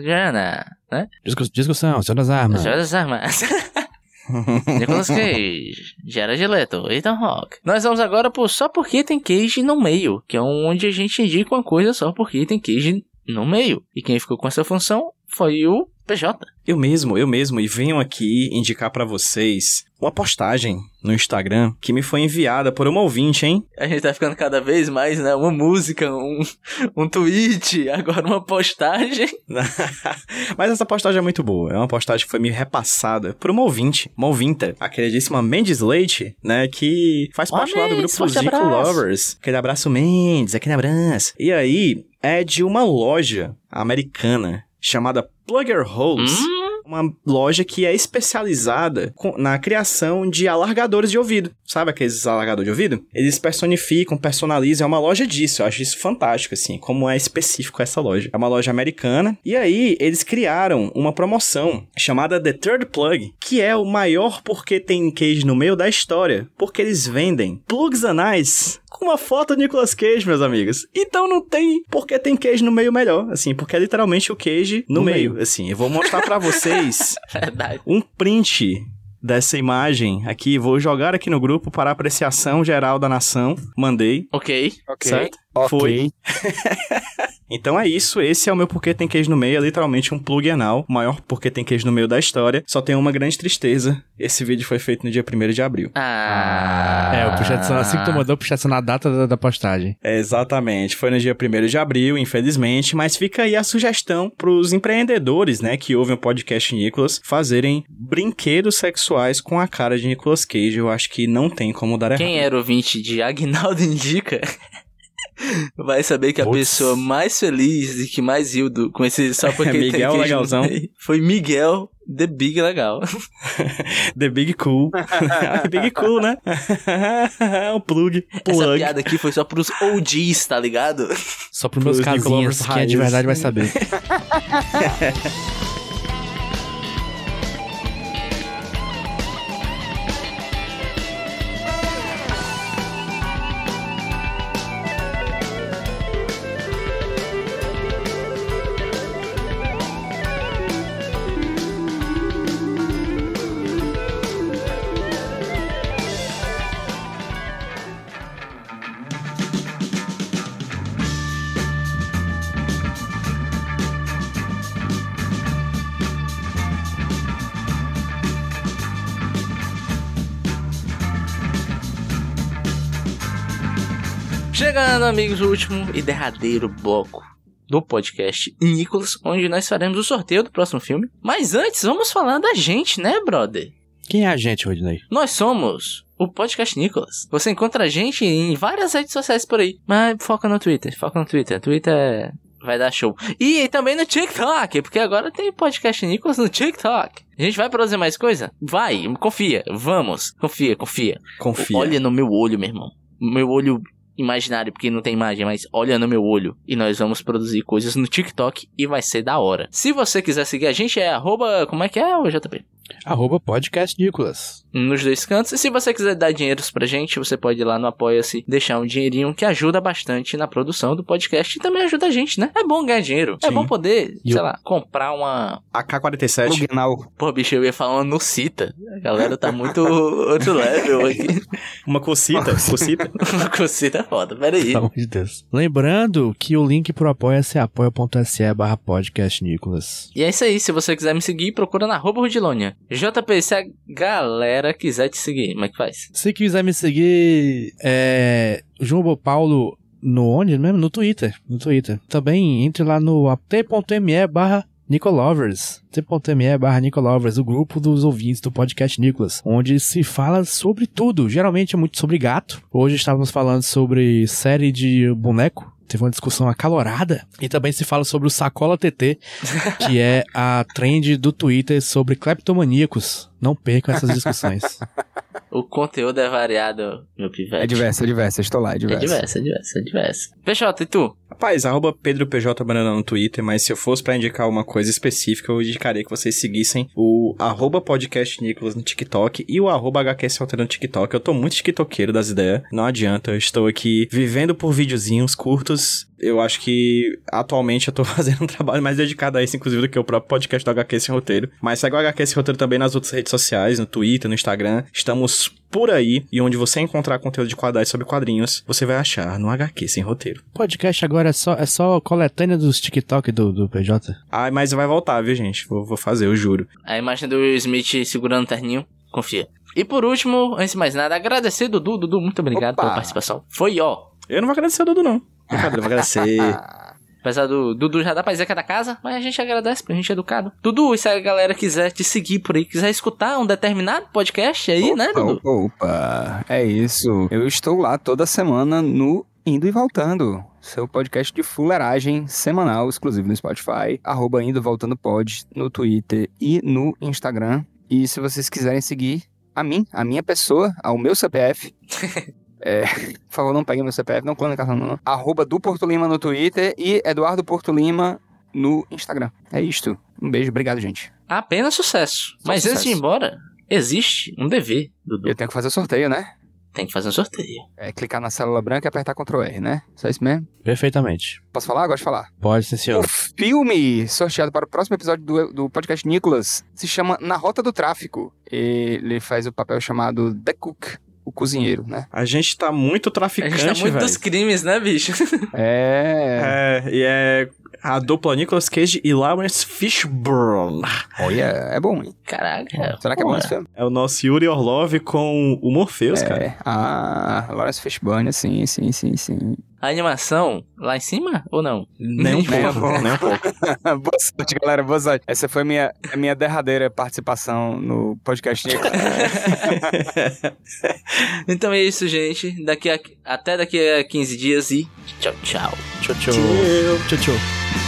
Diana, né? Discuss- discussão, Senhor das Armas. Senhor das Armas. <laughs> Nicolas Cage, Jared Leto, Ethan Hawke. Nós vamos agora por Só Porque Tem Cage no Meio, que é onde a gente indica uma coisa só porque tem Cage no meio. E quem ficou com essa função foi o PJ. Eu mesmo, eu mesmo, e venho aqui indicar pra vocês uma postagem no Instagram que me foi enviada por uma ouvinte, hein? A gente tá ficando cada vez mais, né? Uma música, um, um tweet, agora uma postagem. <laughs> Mas essa postagem é muito boa. É uma postagem que foi me repassada por uma ouvinte, uma ouvinta, a queridíssima Mendes Leite, né? Que faz parte lá do grupo Zico abraço. Lovers. Aquele abraço, Mendes, aquele abraço. E aí, é de uma loja americana chamada Plugger Holes. Hum, Uma loja que é especializada na criação de alargadores de ouvido. Sabe aqueles alargadores de ouvido? Eles personificam, personalizam. É uma loja disso. Eu acho isso fantástico, assim. Como é específico essa loja. É uma loja americana. E aí, eles criaram uma promoção chamada The Third Plug, que é o maior porque tem Cage no meio da história. Porque eles vendem plugs anais com uma foto do Nicolas Cage, meus amigos. Então não tem porque tem Cage no meio melhor, assim, porque é literalmente o Cage no, No meio. meio. assim. Eu vou mostrar pra vocês <laughs> um print dessa imagem aqui, vou jogar aqui no grupo para apreciação geral da nação. Mandei, Ok. Ok. certo? Ok. Foi. <laughs> Então é isso, esse é o meu Porque Tem Queijo no Meio, é literalmente um plug anal, o maior Porque Tem Queijo no Meio da história. Só tem uma grande tristeza, esse vídeo foi feito no dia 1 de abril. Ah. É, o puxadinho, assim que tu mandou, puxadinho na data da, da postagem. É, exatamente, foi no dia 1 de abril, infelizmente, mas fica aí a sugestão pros empreendedores, né, que ouvem o podcast Nicolas, fazerem brinquedos sexuais com a cara de Nicolas Cage. Eu acho que não tem como dar errado. Quem era o ouvinte de Agnaldo Indica vai saber que a Putz. pessoa mais feliz e que mais riu do, com esse só <laughs> porque tem Miguel no Legalzão. foi Miguel The Big Legal. <laughs> The Big Cool. <laughs> Big Cool, né? o plug. Essa Plug. piada aqui foi só pros OGs, tá ligado? Só pros meus Nicolas quem é de verdade vai saber. Amigos, o último e derradeiro bloco do podcast Nicolas, onde nós faremos o sorteio do próximo filme. Mas antes, vamos falar da gente, né, brother? Quem é a gente, Rodney? Nós somos o Podcast Nicolas. Você encontra a gente em várias redes sociais por aí. Mas foca no Twitter, foca no Twitter. Twitter vai dar show. E também no TikTok, porque agora tem Podcast Nicolas no TikTok. A gente vai produzir mais coisa? Vai, confia, vamos. Confia, confia. Confia. Olha no meu olho, meu irmão. Meu olho imaginário, porque não tem imagem, mas olha no meu olho. E nós vamos produzir coisas no TikTok e vai ser da hora. Se você quiser seguir a gente, é arroba. Como é que é, JP? Arroba podcast Nicolas. Nos dois cantos. E se você quiser dar dinheiros pra gente, você pode ir lá no Apoia-se, deixar um dinheirinho que ajuda bastante na produção do podcast e também ajuda a gente, né? É bom ganhar dinheiro. É Sim. bom poder, E sei eu- lá, comprar uma. AK-47. Plug anal. Pô, bicho, eu ia falar uma Nucita. A galera tá muito <laughs> outro level aqui. Uma cocita. Cocita. <laughs> Uma Nucita é foda, peraí. Pelo amor de Deus. Lembrando que o link pro apoia-se é apoia.se barra podcast Nicolas. E é isso aí, se você quiser me seguir, procura na arroba Rudilônia. JP, se a galera quiser te seguir, como é que faz? Se quiser me seguir, é. João Paulo no onde mesmo? No Twitter. No Twitter. Também entre lá no t.me barra Nicolovers. t.me barra Nicolovers, o grupo dos ouvintes do podcast Nicolas, onde se fala sobre tudo. Geralmente é muito sobre gato. Hoje estávamos falando sobre série de boneco. Teve uma discussão acalorada. E também se fala sobre o Sacola TT, <laughs> que é a trend do Twitter sobre cleptomaníacos. Não percam essas discussões. <laughs> O conteúdo é variado, meu pivete. É diverso, é diverso. Estou lá, é É diverso. diverso, é diverso, é diverso. Peixota, e tu? Rapaz, arroba PedroPJ Banana no Twitter, mas se eu fosse pra indicar uma coisa específica, eu indicaria que vocês seguissem o arroba podcast Nicolas no TikTok e o arroba no TikTok. Eu tô muito tiktokeiro das ideias, não adianta, eu estou aqui vivendo por videozinhos curtos Eu acho que atualmente eu tô <laughs> fazendo um trabalho mais dedicado a isso, inclusive, do que o próprio podcast do HQ Sem Roteiro. Mas segue o HQ Sem Roteiro também nas outras redes sociais, no Twitter, no Instagram. Estamos por aí, e onde você encontrar conteúdo de quadrais sobre quadrinhos, você vai achar no HQ Sem Roteiro. Podcast agora é só, é só coletânea dos TikTok do, do PJ. Ah, mas vai voltar, viu, gente? Vou, vou fazer, eu juro. A imagem do Will Smith segurando o terninho, confia. E por último, antes de mais nada, agradecer Dudu. Dudu, muito obrigado Opa. pela participação. Foi ó. Eu não vou agradecer o Dudu, não. Brincadeira, vou agradecer. <laughs> Apesar do Dudu já dá pra dizer que é da casa, mas a gente agradece pra gente é educado. Dudu, e se a galera quiser te seguir por aí, quiser escutar um determinado podcast aí, né, Opa, Dudu? opa, opa. É isso. Eu estou lá toda semana no Indo e Voltando. Seu podcast de fuleiragem semanal, exclusivo no Spotify. Arroba Indo Voltando Pod, no Twitter e no Instagram. E se vocês quiserem seguir a mim, a minha pessoa, ao meu CPF... <laughs> É, <laughs> por favor, não peguem meu CPF, não clonem cartão, não. Arroba do Porto Lima no Twitter e Eduardo Porto Lima no Instagram. É isto. Um beijo, obrigado, gente. Apenas sucesso. Só Mas antes de ir sucesso. embora, existe um dever, Dudu. Eu tenho que fazer o sorteio, né? Tem que fazer um sorteio. É clicar na célula branca e apertar Ctrl R, né? Só isso mesmo? Perfeitamente. Posso falar? Gosto de falar. Pode, sim, O senhor. filme sorteado para o próximo episódio do, do podcast Nicholas se chama Na Rota do Tráfico. Ele faz o papel chamado The Cook, o cozinheiro, né? A gente tá muito A traficante, gente tá muito velho. dos crimes, né, bicho? <laughs> É. É, e é a dupla Nicolas Cage e Lawrence Fishburne. Olha, é bom, hein? Caraca. Será que é bom esse filme? É o nosso Yuri Orlov com o Morpheus, cara. É. Ah, Lawrence Fishburne, sim, sim, sim, sim. A animação lá em cima ou não? Nem um <laughs> Nem um pouco, nem um pouco. <laughs> boa sorte, galera, boa sorte. Essa foi minha, a minha derradeira participação no podcast. <laughs> Então é isso, gente. Daqui a, até daqui a 15 dias e tchau, tchau. Tchau, tchau. Tchau, tchau.